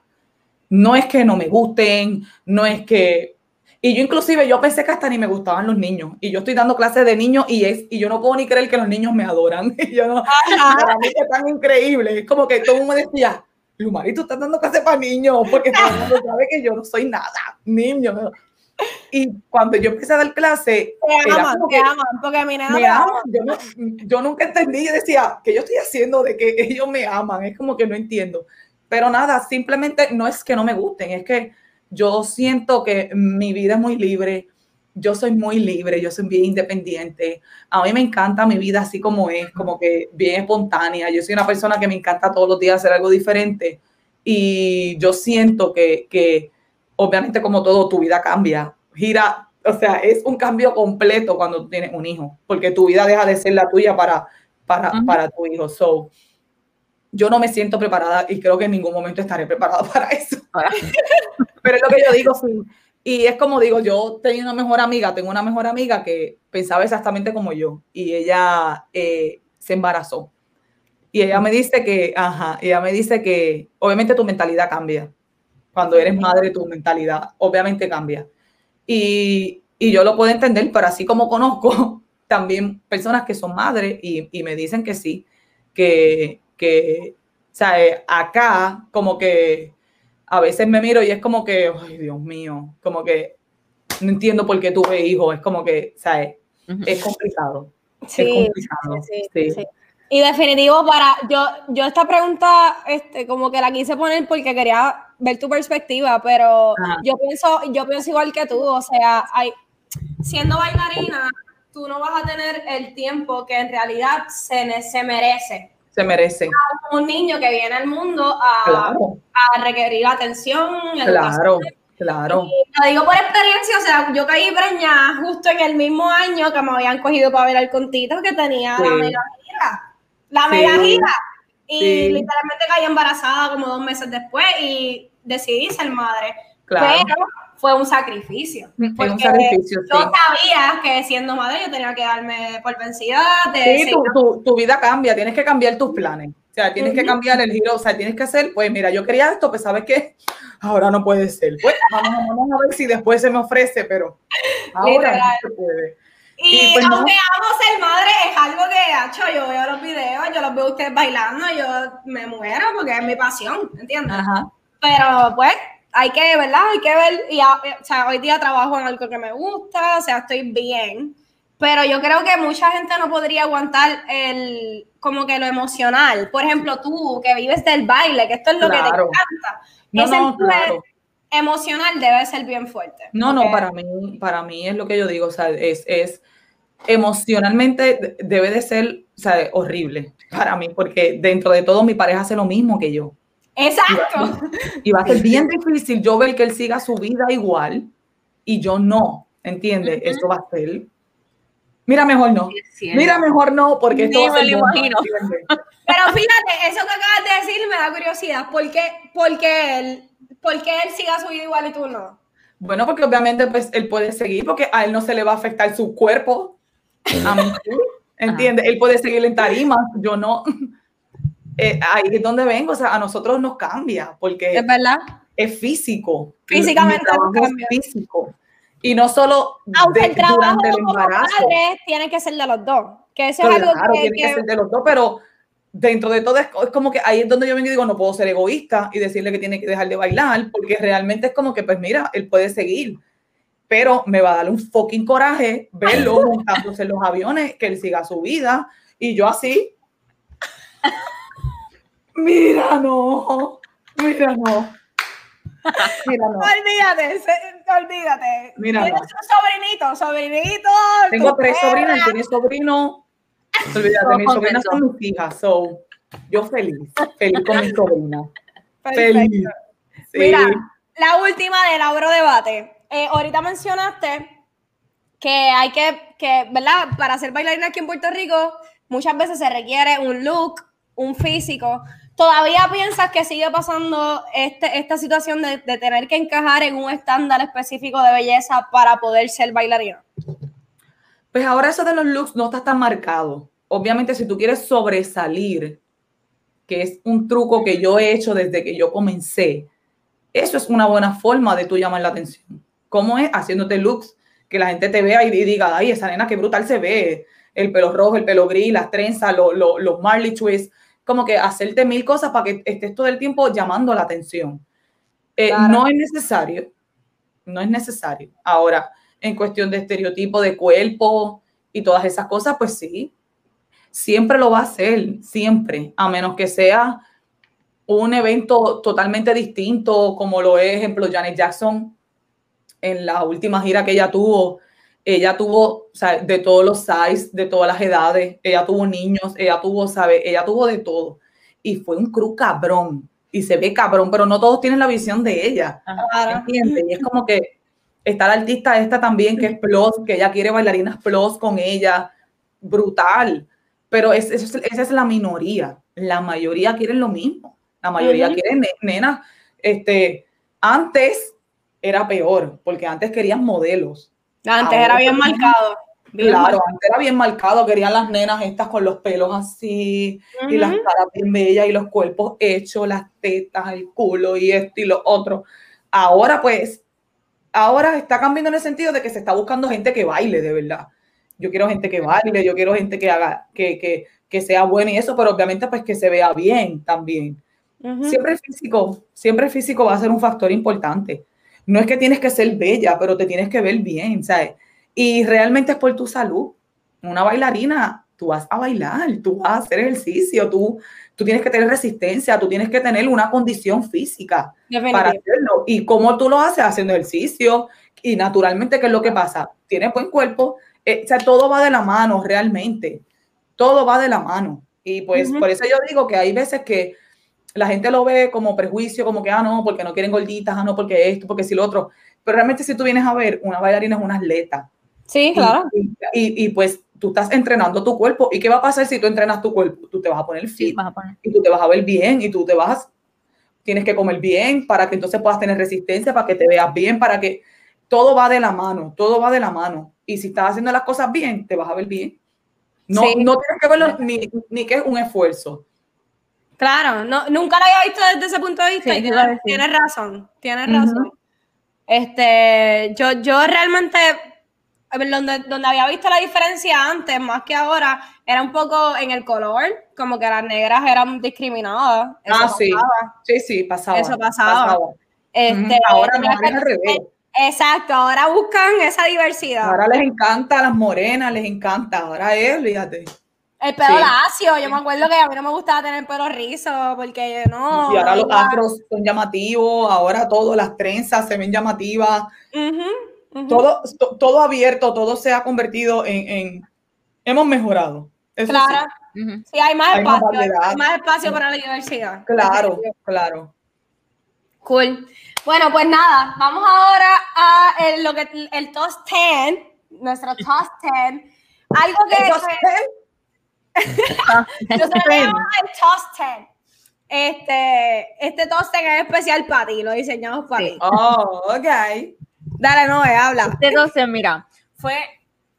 No es que no me gusten, no es que... Y yo inclusive, yo pensé que hasta ni me gustaban los niños. Y yo estoy dando clases de niños y, es, y yo no puedo ni creer que los niños me adoran. Y yo no, para mí es tan increíble. Es como que todo el mundo decía, Lumari, tú estás dando clases para niños, porque todo el mundo sabe que yo no soy nada, niño. Y cuando yo empecé a dar clase, Te aman, te aman, porque mi nena me aman. Yo, no- yo nunca entendí, yo decía, ¿qué yo estoy haciendo de que ellos me aman? Es como que no entiendo. Pero nada, simplemente no es que no me gusten, es que yo siento que mi vida es muy libre, yo soy muy libre, yo soy bien independiente. A mí me encanta mi vida así como es, como que bien espontánea. Yo soy una persona que me encanta todos los días hacer algo diferente y yo siento que, que obviamente como todo, tu vida cambia, gira, o sea, es un cambio completo cuando tú tienes un hijo, porque tu vida deja de ser la tuya para para, para tu hijo. So, yo no me siento preparada y creo que en ningún momento estaré preparada para eso. Pero es lo que yo digo, sí. Y es como digo, yo tengo una mejor amiga, tengo una mejor amiga que pensaba exactamente como yo y ella eh, se embarazó. Y ella me dice que, ajá, ella me dice que obviamente tu mentalidad cambia. Cuando eres madre, tu mentalidad obviamente cambia. Y, y yo lo puedo entender, pero así como conozco también personas que son madres y, y me dicen que sí, que, que, o sea, eh, acá como que a veces me miro y es como que, ay Dios mío, como que no entiendo por qué tuve hijos, es como que, ¿sabes? Es complicado. Sí, es complicado. sí, sí. sí. Y definitivo para, yo, yo esta pregunta, este, como que la quise poner porque quería ver tu perspectiva, pero Ajá. yo pienso, yo pienso igual que tú, o sea, hay, siendo bailarina, tú no vas a tener el tiempo que en realidad se, ne- se merece. Se merece. Un niño que viene al mundo a, Claro, a requerir atención, claro, claro. Y lo digo por experiencia, o sea, yo caí preñada justo en el mismo año que me habían cogido para bailar con Tito, que tenía la mega gira. La Sí. mega gira. Y Sí. literalmente caí embarazada como dos meses después y decidí ser madre. Claro. Pero fue un sacrificio. Es un porque sacrificio, Yo sí. sabía que siendo madre yo tenía que darme por vencida de Sí, tu, tu, tu vida cambia, tienes que cambiar tus planes. O sea, tienes que cambiar el giro, o sea, tienes que hacer, pues mira, yo quería esto, pues sabes qué, ahora no puede ser. Pues vamos, vamos a ver si después se me ofrece, pero ahora Literal. no se puede. Y, Y, pues, no. aunque amo ser madre, es algo que ha hecho. Yo veo los videos, yo los veo a ustedes bailando, yo me muero porque es mi pasión, ¿entiendes? Ajá. Pero pues hay que, ¿verdad? Hay que ver. Y, o sea, hoy día trabajo en algo que me gusta, o sea, estoy bien. Pero yo creo que mucha gente no podría aguantar el, como que lo emocional. Por ejemplo, tú que vives del baile, que esto es lo que te encanta. No, Ese no, claro. Emocional debe ser bien fuerte. No, no, Porque- para mí, para mí es lo que yo digo, o sea, es, es emocionalmente de- debe de ser, o sea, horrible para mí, porque dentro de todo mi pareja hace lo mismo que yo. Exacto. Y va a ser bien difícil yo ver que él siga su vida igual y yo no, ¿entiendes? Esto va a ser... Mira, mejor no. Mira, mejor no, porque esto Ni va a me ser lo bomba, imagino. ¿entiendes? Pero fíjate, eso que acabas de decir me da curiosidad. ¿Por qué, por qué él, por qué él siga su vida igual y tú no? Bueno, porque obviamente pues, él puede seguir, porque a él no se le va a afectar su cuerpo. A mí sí, ¿entiendes? Él puede seguir en tarima, yo no. Eh, ahí es donde vengo, o sea, a nosotros nos cambia, porque Es verdad. es físico. Físicamente nos es cambia. físico. Y no solo Aunque de- el trabajo durante el embarazo. padre tiene que ser de los dos. Que eso es algo que, tiene que que- ser de los dos, pero dentro de todo es, es como que ahí es donde yo vengo y digo, no puedo ser egoísta y decirle que tiene que dejar de bailar, porque realmente es como que, pues mira, él puede seguir, pero me va a dar un fucking coraje verlo montándose en los aviones, que él siga su vida, y yo así, mira, no, mira, no, mira, no. Olvídate, olvídate. Mira, Tienes no. un sobrinito, sobrinito. Tengo tres sobrinas, tiene sobrino. Olvídate, mis sobrinas son mis hijas, so yo feliz, feliz con sobrinas. Perfecto. Feliz. Sí. Mira, la última del Abro Debate. Eh, ahorita mencionaste que hay que, que, ¿verdad? Para ser bailarina aquí en Puerto Rico, muchas veces se requiere un look, un físico. ¿Todavía piensas que sigue pasando este, esta situación de, de tener que encajar en un estándar específico de belleza para poder ser bailarina? Pues ahora eso de los looks no está tan marcado. Obviamente, si tú quieres sobresalir, que es un truco que yo he hecho desde que yo comencé, eso es una buena forma de tú llamar la atención. ¿Cómo es? Haciéndote looks, que la gente te vea y diga, ay, esa nena qué brutal se ve. El pelo rojo, el pelo gris, las trenzas, lo- lo- los Marley twists, como que hacerte mil cosas para que estés todo el tiempo llamando la atención. Eh, Claro. No es necesario, no es necesario. Ahora, en cuestión de estereotipo de cuerpo y todas esas cosas, pues sí, siempre lo va a hacer, siempre, a menos que sea un evento totalmente distinto, como lo es, ejemplo, Janet Jackson en la última gira que ella tuvo. Ella tuvo, o sea, de todos los sizes, de todas las edades, ella tuvo niños, ella tuvo, ¿sabe? Ella tuvo de todo. Y fue un crew cabrón. Y se ve cabrón, pero no todos tienen la visión de ella. ¿Entiendes? Y es como que está la artista esta también, que es plus, que ella quiere bailarinas plus con ella. Brutal. pero es- esa es la minoría. La mayoría quieren lo mismo. La mayoría Ujú. quieren, ne- nena, este, antes era peor, porque antes querían modelos. Antes Ahora era bien marcado. bien Claro, marcado. antes era bien marcado, querían las nenas estas con los pelos así, y las caras bien bellas, y los cuerpos hechos, las tetas, el culo, y esto y lo otro. Ahora, pues, ahora está cambiando en el sentido de que se está buscando gente que baile, de verdad. Yo quiero gente que baile, yo quiero gente que haga, que, que, que sea buena y eso, pero obviamente, pues, que se vea bien también. Siempre el físico, siempre el físico va a ser un factor importante. No es que tienes que ser bella, pero te tienes que ver bien, ¿sabes? Y realmente es por tu salud. Una bailarina, tú vas a bailar, tú vas a hacer ejercicio, tú, tú tienes que tener resistencia, tú tienes que tener una condición física para hacerlo. ¿Y cómo tú lo haces? Haciendo ejercicio. Y naturalmente, ¿qué es lo que pasa? Tienes buen cuerpo, eh, o sea, todo va de la mano realmente. Todo va de la mano. Y pues Ujú. por eso yo digo que hay veces que la gente lo ve como prejuicio, como que, ah, no, porque no quieren gorditas, ah, no, porque esto, porque si lo otro. Pero realmente si tú vienes a ver, una bailarina es una atleta. Sí, claro. Y, y- y, pues tú estás entrenando tu cuerpo. ¿Y qué va a pasar si tú entrenas tu cuerpo? Tú te vas a poner fit Vas a poner- y tú te vas a ver bien y tú te vas, tienes que comer bien para que entonces puedas tener resistencia, para que te veas bien, para que todo va de la mano, todo va de la mano. Y si estás haciendo las cosas bien, te vas a ver bien. No, Sí. no tienes que verlo ni, ni que es un esfuerzo. Claro, no, nunca lo había visto desde ese punto de vista Sí, y tienes, razón, tienes razón. Este, yo, yo realmente, donde, donde había visto la diferencia antes, más que ahora, era un poco en el color, como que las negras eran discriminadas. Eso ah, sí. pasaba. Sí, sí, pasaba. Eso pasaba. Este, Ujú, Ahora no, es al revés. Exacto, ahora buscan esa diversidad. Ahora les encanta a las morenas, les encanta. Ahora es, fíjate. el pelo sí. lacio, yo me acuerdo que a mí no me gustaba tener pelo rizo, porque no. y ahora los afros son llamativos, ahora todo, las trenzas se ven llamativas. Todo, to- todo abierto, todo se ha convertido en, en- hemos mejorado. Eso sí. Claro. Ujú. Sí, hay más Hay más espacio, hay variedad. más espacio para la diversidad. Claro, claro. Cool. Bueno, pues nada, vamos ahora a el, lo que, el Toast 10, nuestro Toast 10. Algo que, Entonces, que nosotros le llamamos el Toast 10. Este, este Toast 10 es especial para ti, lo diseñamos para Sí. ti. oh, ok. Dale, no, habla. Entonces, mira, fue,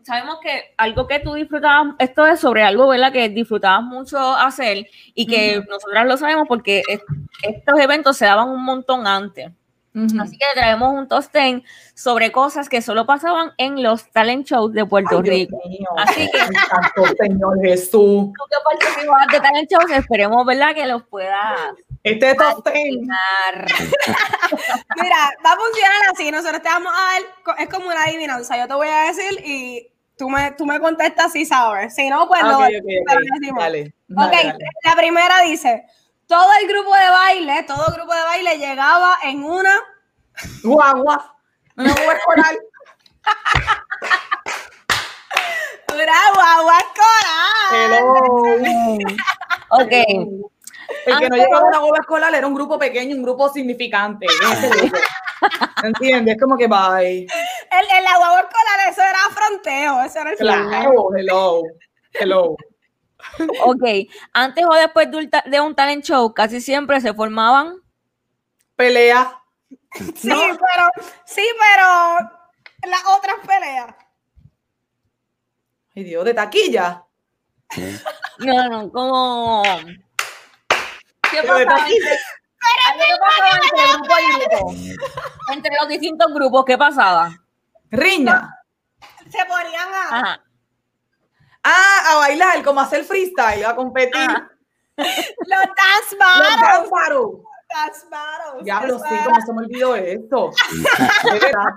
sabemos que algo que tú disfrutabas, esto es sobre algo, ¿verdad? Que disfrutabas mucho hacer y que nosotras lo sabemos porque es- estos eventos se daban un montón antes. Ujú. Así que traemos un tosten sobre cosas que solo pasaban en los talent shows de Puerto Ay, Rico. Así que- Santo Señor Jesús. Tú que participas de talent shows, esperemos, ¿verdad? Que los puedas Este tosten. dar. Mira, va a funcionar así. Nosotros te vamos a dar, es como una adivinanza. Yo te voy a decir y tú me, tú me contestas si sabes. Si no, pues no. Ok, ok, te ok. lo decimos. Dale, Ok, dale, dale. la primera dice: todo el grupo de baile, todo grupo de baile llegaba en una. Guagua. Una guagua escolar. Una guagua escolar. Hello. Ok. El que no llegaba a una guagua escolar era un grupo pequeño, un grupo significante. ¿Entiendes? Es como que bye. El, el la guagua escolar, eso era fronteo. Eso era el Claro, hello. Hello. Ok, antes o después de un, talent show, casi siempre se formaban. Pelea. Sí, pero, sí, pero las otras peleas. Ay, Dios, de taquilla. No, no, como. ¿Qué de taquilla. entre, ¿Qué pasaba entre grupo y grupo? Entre los distintos grupos, ¿qué pasaba? Riña. Se ponían a. Ajá. Ah, a bailar, como hacer freestyle, a competir. Ajá. Los dance Los battles. dance battles. Dance battles. Diablo, sí, como se me olvidó esto. Es verdad.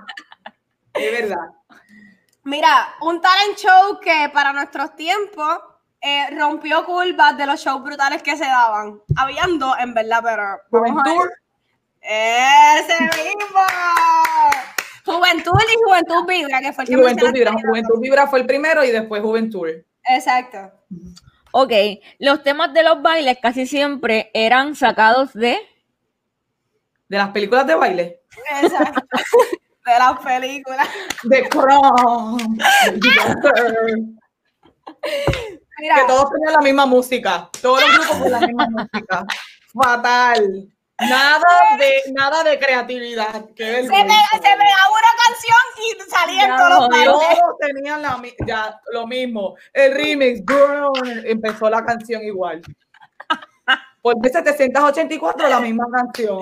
Es verdad. Mira, un talent show que para nuestros tiempos eh, rompió curvas de los shows brutales que se daban. Habían dos, en verdad, pero. Juventud. ¡Ese mismo! Juventud y Juventud Vibra, que fue el que Juventud Vibra. Juventud Vibra fue el primero y después Juventud. Exacto. Ok, los temas de los bailes casi siempre eran sacados de. De las películas de baile. Exacto. de las películas. The Crown. Mira. que todos tenían la misma música. Todos los grupos con la misma música. Fatal. Nada de, nada de creatividad. Se pegaba, se pegaba una canción y salían Ya, todos los. Todos tenían la, ya, lo mismo. El remix, brr, empezó la canción igual. Por 784 la misma canción.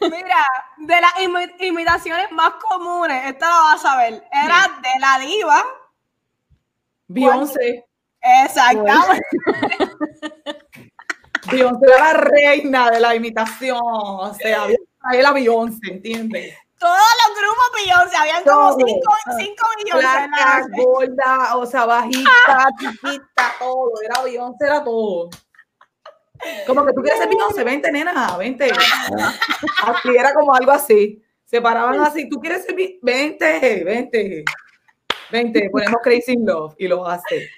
Mira, de las imi- imitaciones más comunes, esta lo vas a ver, era de la diva. Beyoncé. Exactamente. Beyoncé era la reina de la imitación. O sea, había que traer a Beyoncé, ¿entiendes? Todos los grupos Beyoncé, habían como Todo. 5 millones. Flaca, gorda, o sea, bajita, chiquita, todo. Era Beyoncé, era todo. Como que tú quieres ser Beyoncé, vente, nena, vente. Así era como algo así. Se paraban así, tú quieres ser Beyoncé, vente, vente. Vente, ponemos Crazy Love y lo hace.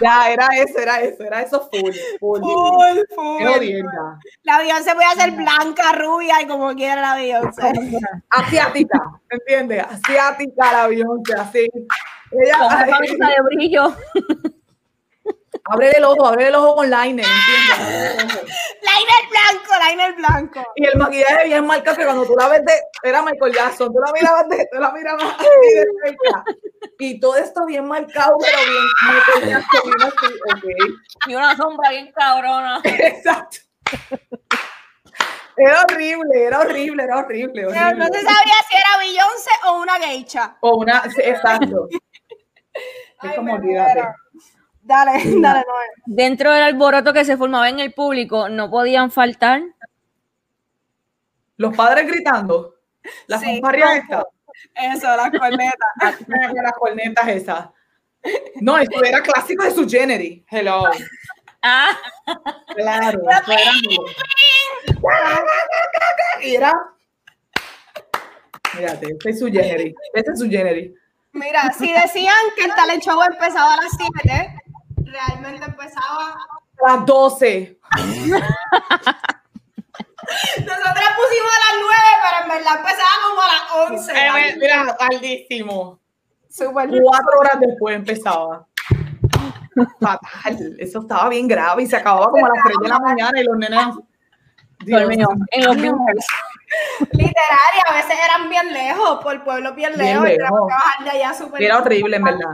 Ya, era eso, era eso, era eso full, full. Full, full. Qué jodienda. La Beyoncé podía ser blanca, rubia y como quiera la Beyoncé. Asiática, ¿entiendes? Asiática la Beyoncé, así. Ella, Con una camisa de brillo. Abre el ojo, abre el ojo con liner, ¿entiendes? Liner blanco, liner blanco. Y el maquillaje bien marcado que cuando tú la ves de, era Michael Jackson, tú la mirabas de, tú la mirabas así de cerca. Y todo esto bien marcado, pero bien Michael Jackson, bien así, ok. Y una sombra bien cabrona. Exacto. Era horrible, era horrible, era horrible. Pero no se sabía si era Beyoncé o una geisha. O una, exacto. Es como me olvídate. Dale, dale, Noel. Dentro del alboroto que se formaba en el público, no podían faltar Los padres gritando. Las Sí. fanfarrias estas. Eso, las cornetas. Las cornetas esas. No, esto era clásico de su Genery. Hello. Ah, Claro. era. Mírate, este es su Genery. Este es su Genery. Mira, si decían que el talent show empezaba a las 7, realmente empezaba. A las 12. Nosotras pusimos a las 9, pero en verdad empezaba como a las 11. Eh, mira, aldísimo. Súper. Cuatro horas después empezaba. Fatal. Eso estaba bien grave y se acababa como a las 3 de la mañana y los nenes. Dios en los bunkers. Literal, y a veces eran bien lejos, por pueblos bien Bien lejos. y teníamos lejos. que bajar de allá súper. Era horrible, en verdad.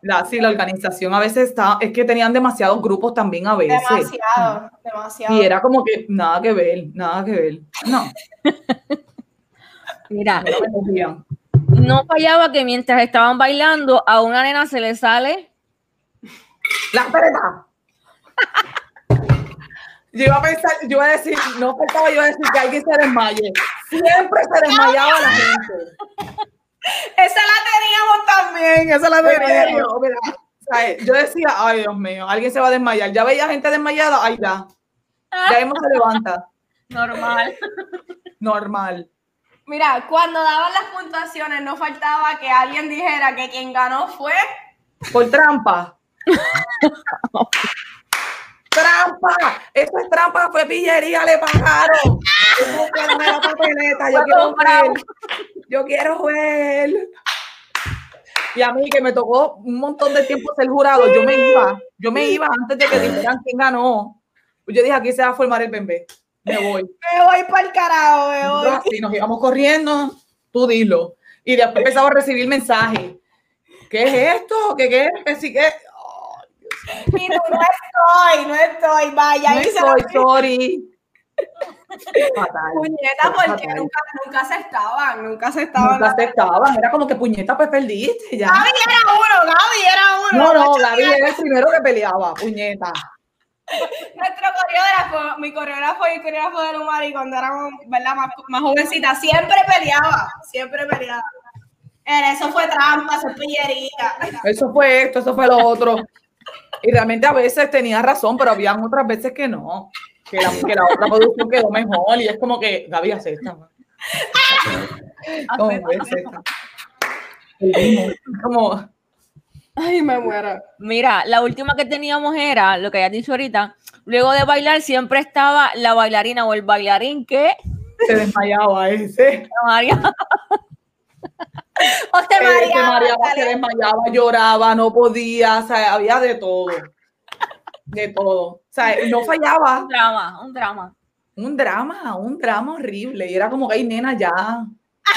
La, sí, la organización a veces está, es que tenían demasiados grupos también a veces. Demasiado, demasiado. Y era como que nada que ver, nada que ver. No, Mira, no fallaba que mientras estaban bailando, a una nena se le sale. La pereta. Yo iba a pensar, yo iba a decir, no faltaba yo a decir que alguien se desmaye. Siempre se desmayaba la gente. Esa la teníamos también, esa la En teníamos. mira, o sea, Yo decía, ay Dios mío, alguien se va a desmayar. Ya veía gente desmayada, ahí ya. Ya mismo se levanta. Normal. Normal. Mira, cuando daban las puntuaciones, no faltaba que alguien dijera que quien ganó fue. Por trampa. ¡Trampa! Eso es trampa, fue pillería, le pagaron. Papeleta, yo quiero ver. Yo quiero ver. Y a mí que me tocó un montón de tiempo ser jurado, yo me iba, yo me iba antes de que dijeran quién ganó. Yo dije, aquí se va a formar el bebé. Me voy. Me voy para el carajo, me voy. Y nos íbamos corriendo, tú dilo. Y después empezaba a recibir mensajes. ¿Qué es esto? ¿Qué qué? ¿Qué qué? Y tú, no estoy, no estoy, vaya. No y se soy, lo- sorry. Fatal. Puñeta, porque Fatal. nunca, nunca se estaban, nunca se estaban. Nunca aceptaban. Era como que puñeta, pues perdiste ya. Gaby era uno, Gaby era uno. No, no, Gaby era- el primero que peleaba, puñeta. Nuestro coreógrafo, mi coreógrafo y el coreógrafo de Lumari cuando éramos, ¿verdad? Más, más jovencitas, siempre peleaba, siempre peleaba. Eso fue trampa, eso es pillería. Eso fue esto, eso fue lo otro. Y realmente a veces tenía razón, pero habían otras veces que no. Que la, que la otra producción quedó mejor y es como que Gaby acepta. man. Como, acepta. Como, Ay, me muero. Mira, la última que teníamos era lo que hayas dicho ahorita. Luego de bailar siempre estaba la bailarina o el bailarín que se desmayaba ese. O te Eh, se mareaba, mareaba, se desmayaba, lloraba, no podía, o sea, había de todo. De todo. O sea, no fallaba. Un drama, un drama. Un drama, un drama horrible. Y era como que, ay, nena, ya.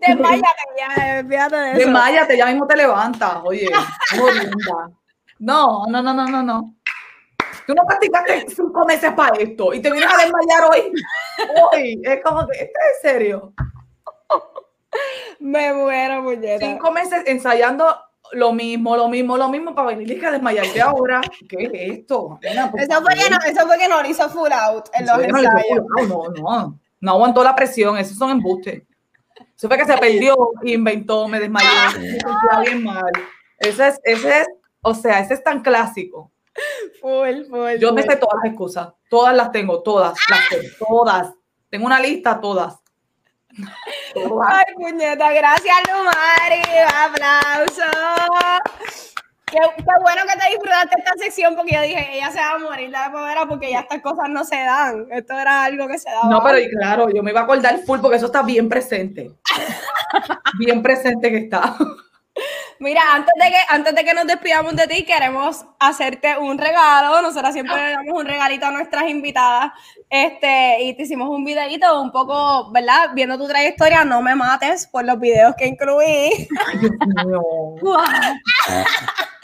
Desmáyate ya, fíjate de eso. Desmáyate, ya mismo te levantas. Oye. No, no, no, no, no, no. Tú no practicaste cinco meses para esto y te vienes a desmayar hoy. Hoy. Es como que, ¿esto es en serio? Me muero, muñeca. Cinco meses ensayando lo mismo, lo mismo, lo mismo para venir y a desmayarte ahora. ¿Qué es esto? Eso fue, que no, eso fue que no hizo full out en los Eso no, ensayos. no, no, no aguantó la presión, esos son embustes. Eso fue que se perdió, inventó, me desmayó, me sentía bien mal. Ese es, ese es, o sea, ese es tan clásico. Full, full. Yo me sé todas las excusas, todas las tengo, todas, las tengo, todas. Tengo una lista, todas. Ay, puñeta, gracias, Lumari. Aplauso. Qué, qué bueno que te disfrutaste esta sección porque yo dije, ella se va a morir de la primera porque ya estas cosas no se dan. Esto era algo que se daba. No, pero y claro, yo me iba a acordar full porque eso está bien presente. Bien presente que está. Mira, antes de, que, antes de que nos despidamos de ti, queremos hacerte un regalo. Nosotras siempre le damos un regalito a nuestras invitadas. Este, y te hicimos un videito un poco, ¿verdad? Viendo tu trayectoria, no me mates por los videos que incluí. Ay, Dios mío.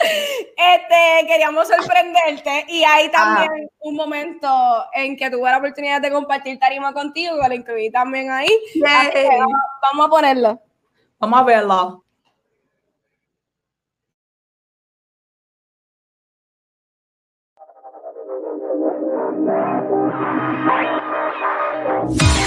Este, queríamos sorprenderte y hay Ah. también un momento en que tuve la oportunidad de compartir tarima contigo, que lo incluí también ahí. Así que vamos, vamos a ponerlo. Vamos a verla. No,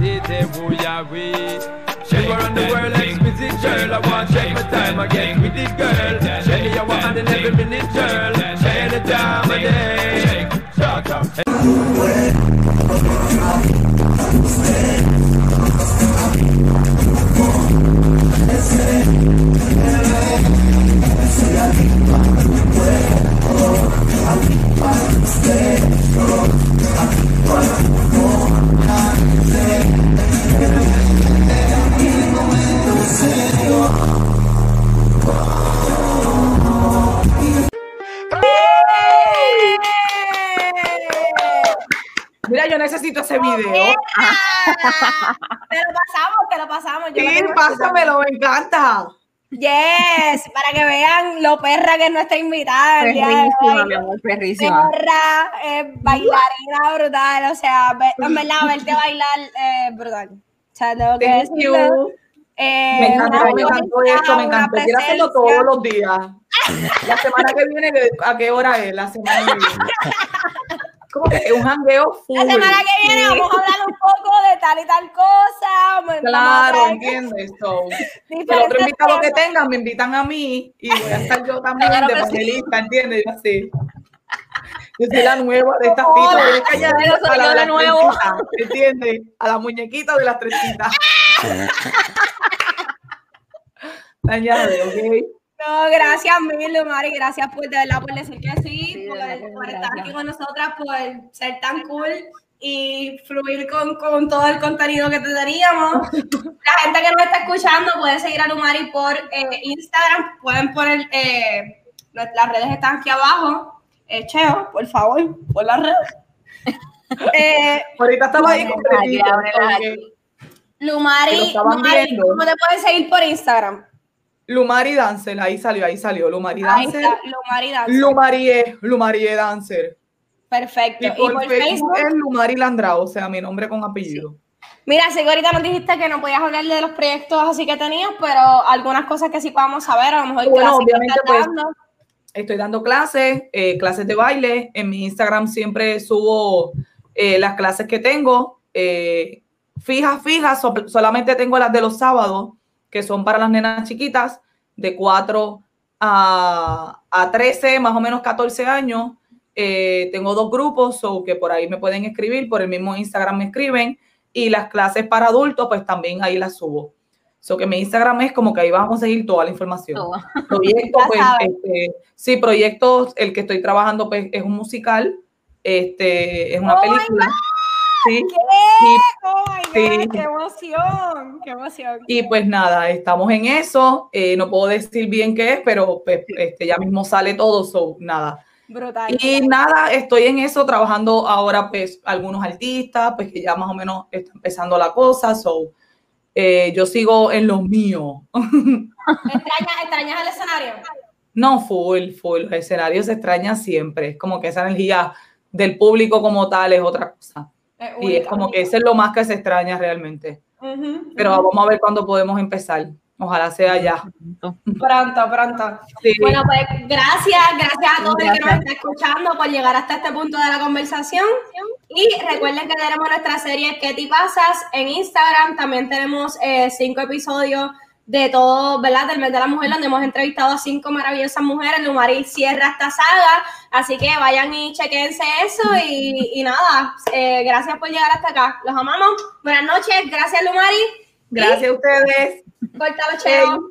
tete woya, we. She go around the world like music girl. I want to take my time again with this girl. Shelly, I want and every minute girl. Any time of day. Shut up. Yo Sí, pásamelo, me encanta. Yes, para que vean lo perra que es nuestra invitada. Perrísima, hoy. mi amor, perrísima. Perra, eh, bailarina brutal, o sea, en verdad, verte bailar eh, brutal. O sea, tengo que Thank decirlo. you. Eh, Me encantó, me encantó esto, me encantó. Quiero hacerlo todos los días. La semana que viene, ¿a qué hora es? La semana que viene. como que es un jangueo full. La semana que viene Sí. vamos a hablar un poco de tal y tal cosa. Claro, entiendes. So, el otro invitado que tengan me invitan a mí y voy a estar yo también Claro de que sí. panelista, ¿entiendes? Yo así. Yo soy la nueva de estas titas. Tienes que añadir yo soy a la trencitas, ¿Entiendes? A la muñequita de las trencitas. Añade, ¿ok? No, gracias mil, Lumari, gracias por de verdad por decir que sí, Sí, por, verdad, estar aquí con nosotras, por ser tan cool y fluir con, con todo el contenido que te teníamos. La gente que nos está escuchando puede seguir a Lumari por eh, Instagram, pueden poner, eh, las redes están aquí abajo. Eh, Cheo, por favor, por las redes. Eh, Ahorita estaba ahí lo Lumari, Lumari. ¿cómo te pueden seguir por Instagram? Lumari Dancer, ahí salió, ahí salió. Lumari Dancer. Lumari Dancer. Lumarie, Lumarie Dancer. Perfecto. Y por, Facebook es Lumari Landrao, o sea, mi nombre con apellido. Mira, sé que ahorita nos dijiste que no podías hablar de los proyectos así que tenías, pero algunas cosas que sí podamos saber, a lo mejor Bueno, obviamente, pues, dando. Estoy dando clases, eh, clases de baile. En mi Instagram siempre subo eh, las clases que tengo. Eh, fijas, fijas, so- solamente tengo las de los sábados, que son para las nenas chiquitas, de 4 a, a 13, más o menos 14 años. Eh, tengo dos grupos, so que por ahí me pueden escribir, por el mismo Instagram me escriben. Y las clases para adultos, pues también ahí las subo. So que mi Instagram es como que ahí vas a conseguir toda la información pues, este, sí, proyectos, el que estoy trabajando, pues, es un musical, este, es una Oh película, sí, ¿Qué? Oh my God, Sí. qué emoción, qué emoción. y pues nada, estamos en eso, eh, no puedo decir bien qué es, pero pues, este, ya mismo sale todo, so, nada. Brutal. Y nada, estoy en eso, trabajando ahora, pues, algunos artistas, pues, que ya más o menos está empezando la cosa, so, eh, yo sigo en lo mío. ¿Extrañas, extrañas el escenario? No, full, full. Los escenarios se extrañan siempre. Es como que esa energía del público como tal es otra cosa. Es Y es como que eso es lo más que se extraña realmente. Pero vamos a ver cuándo podemos empezar. Ojalá sea ya. Pronto, pronto. Sí. Bueno, pues gracias, gracias a todos los que nos Gracias. está escuchando por llegar hasta este punto de la conversación. Y recuerden que tenemos nuestra serie ¿Qué te pasas? en Instagram. También tenemos eh, cinco episodios de todo, ¿verdad? Del mes de la mujer, donde hemos entrevistado a cinco maravillosas mujeres. Lumari cierra esta saga. Así que vayan y chequense eso. Y, y nada, eh, gracias por llegar hasta acá. Los amamos. Buenas noches. Gracias, Lumari. Gracias a ustedes. Cortalo, cheo.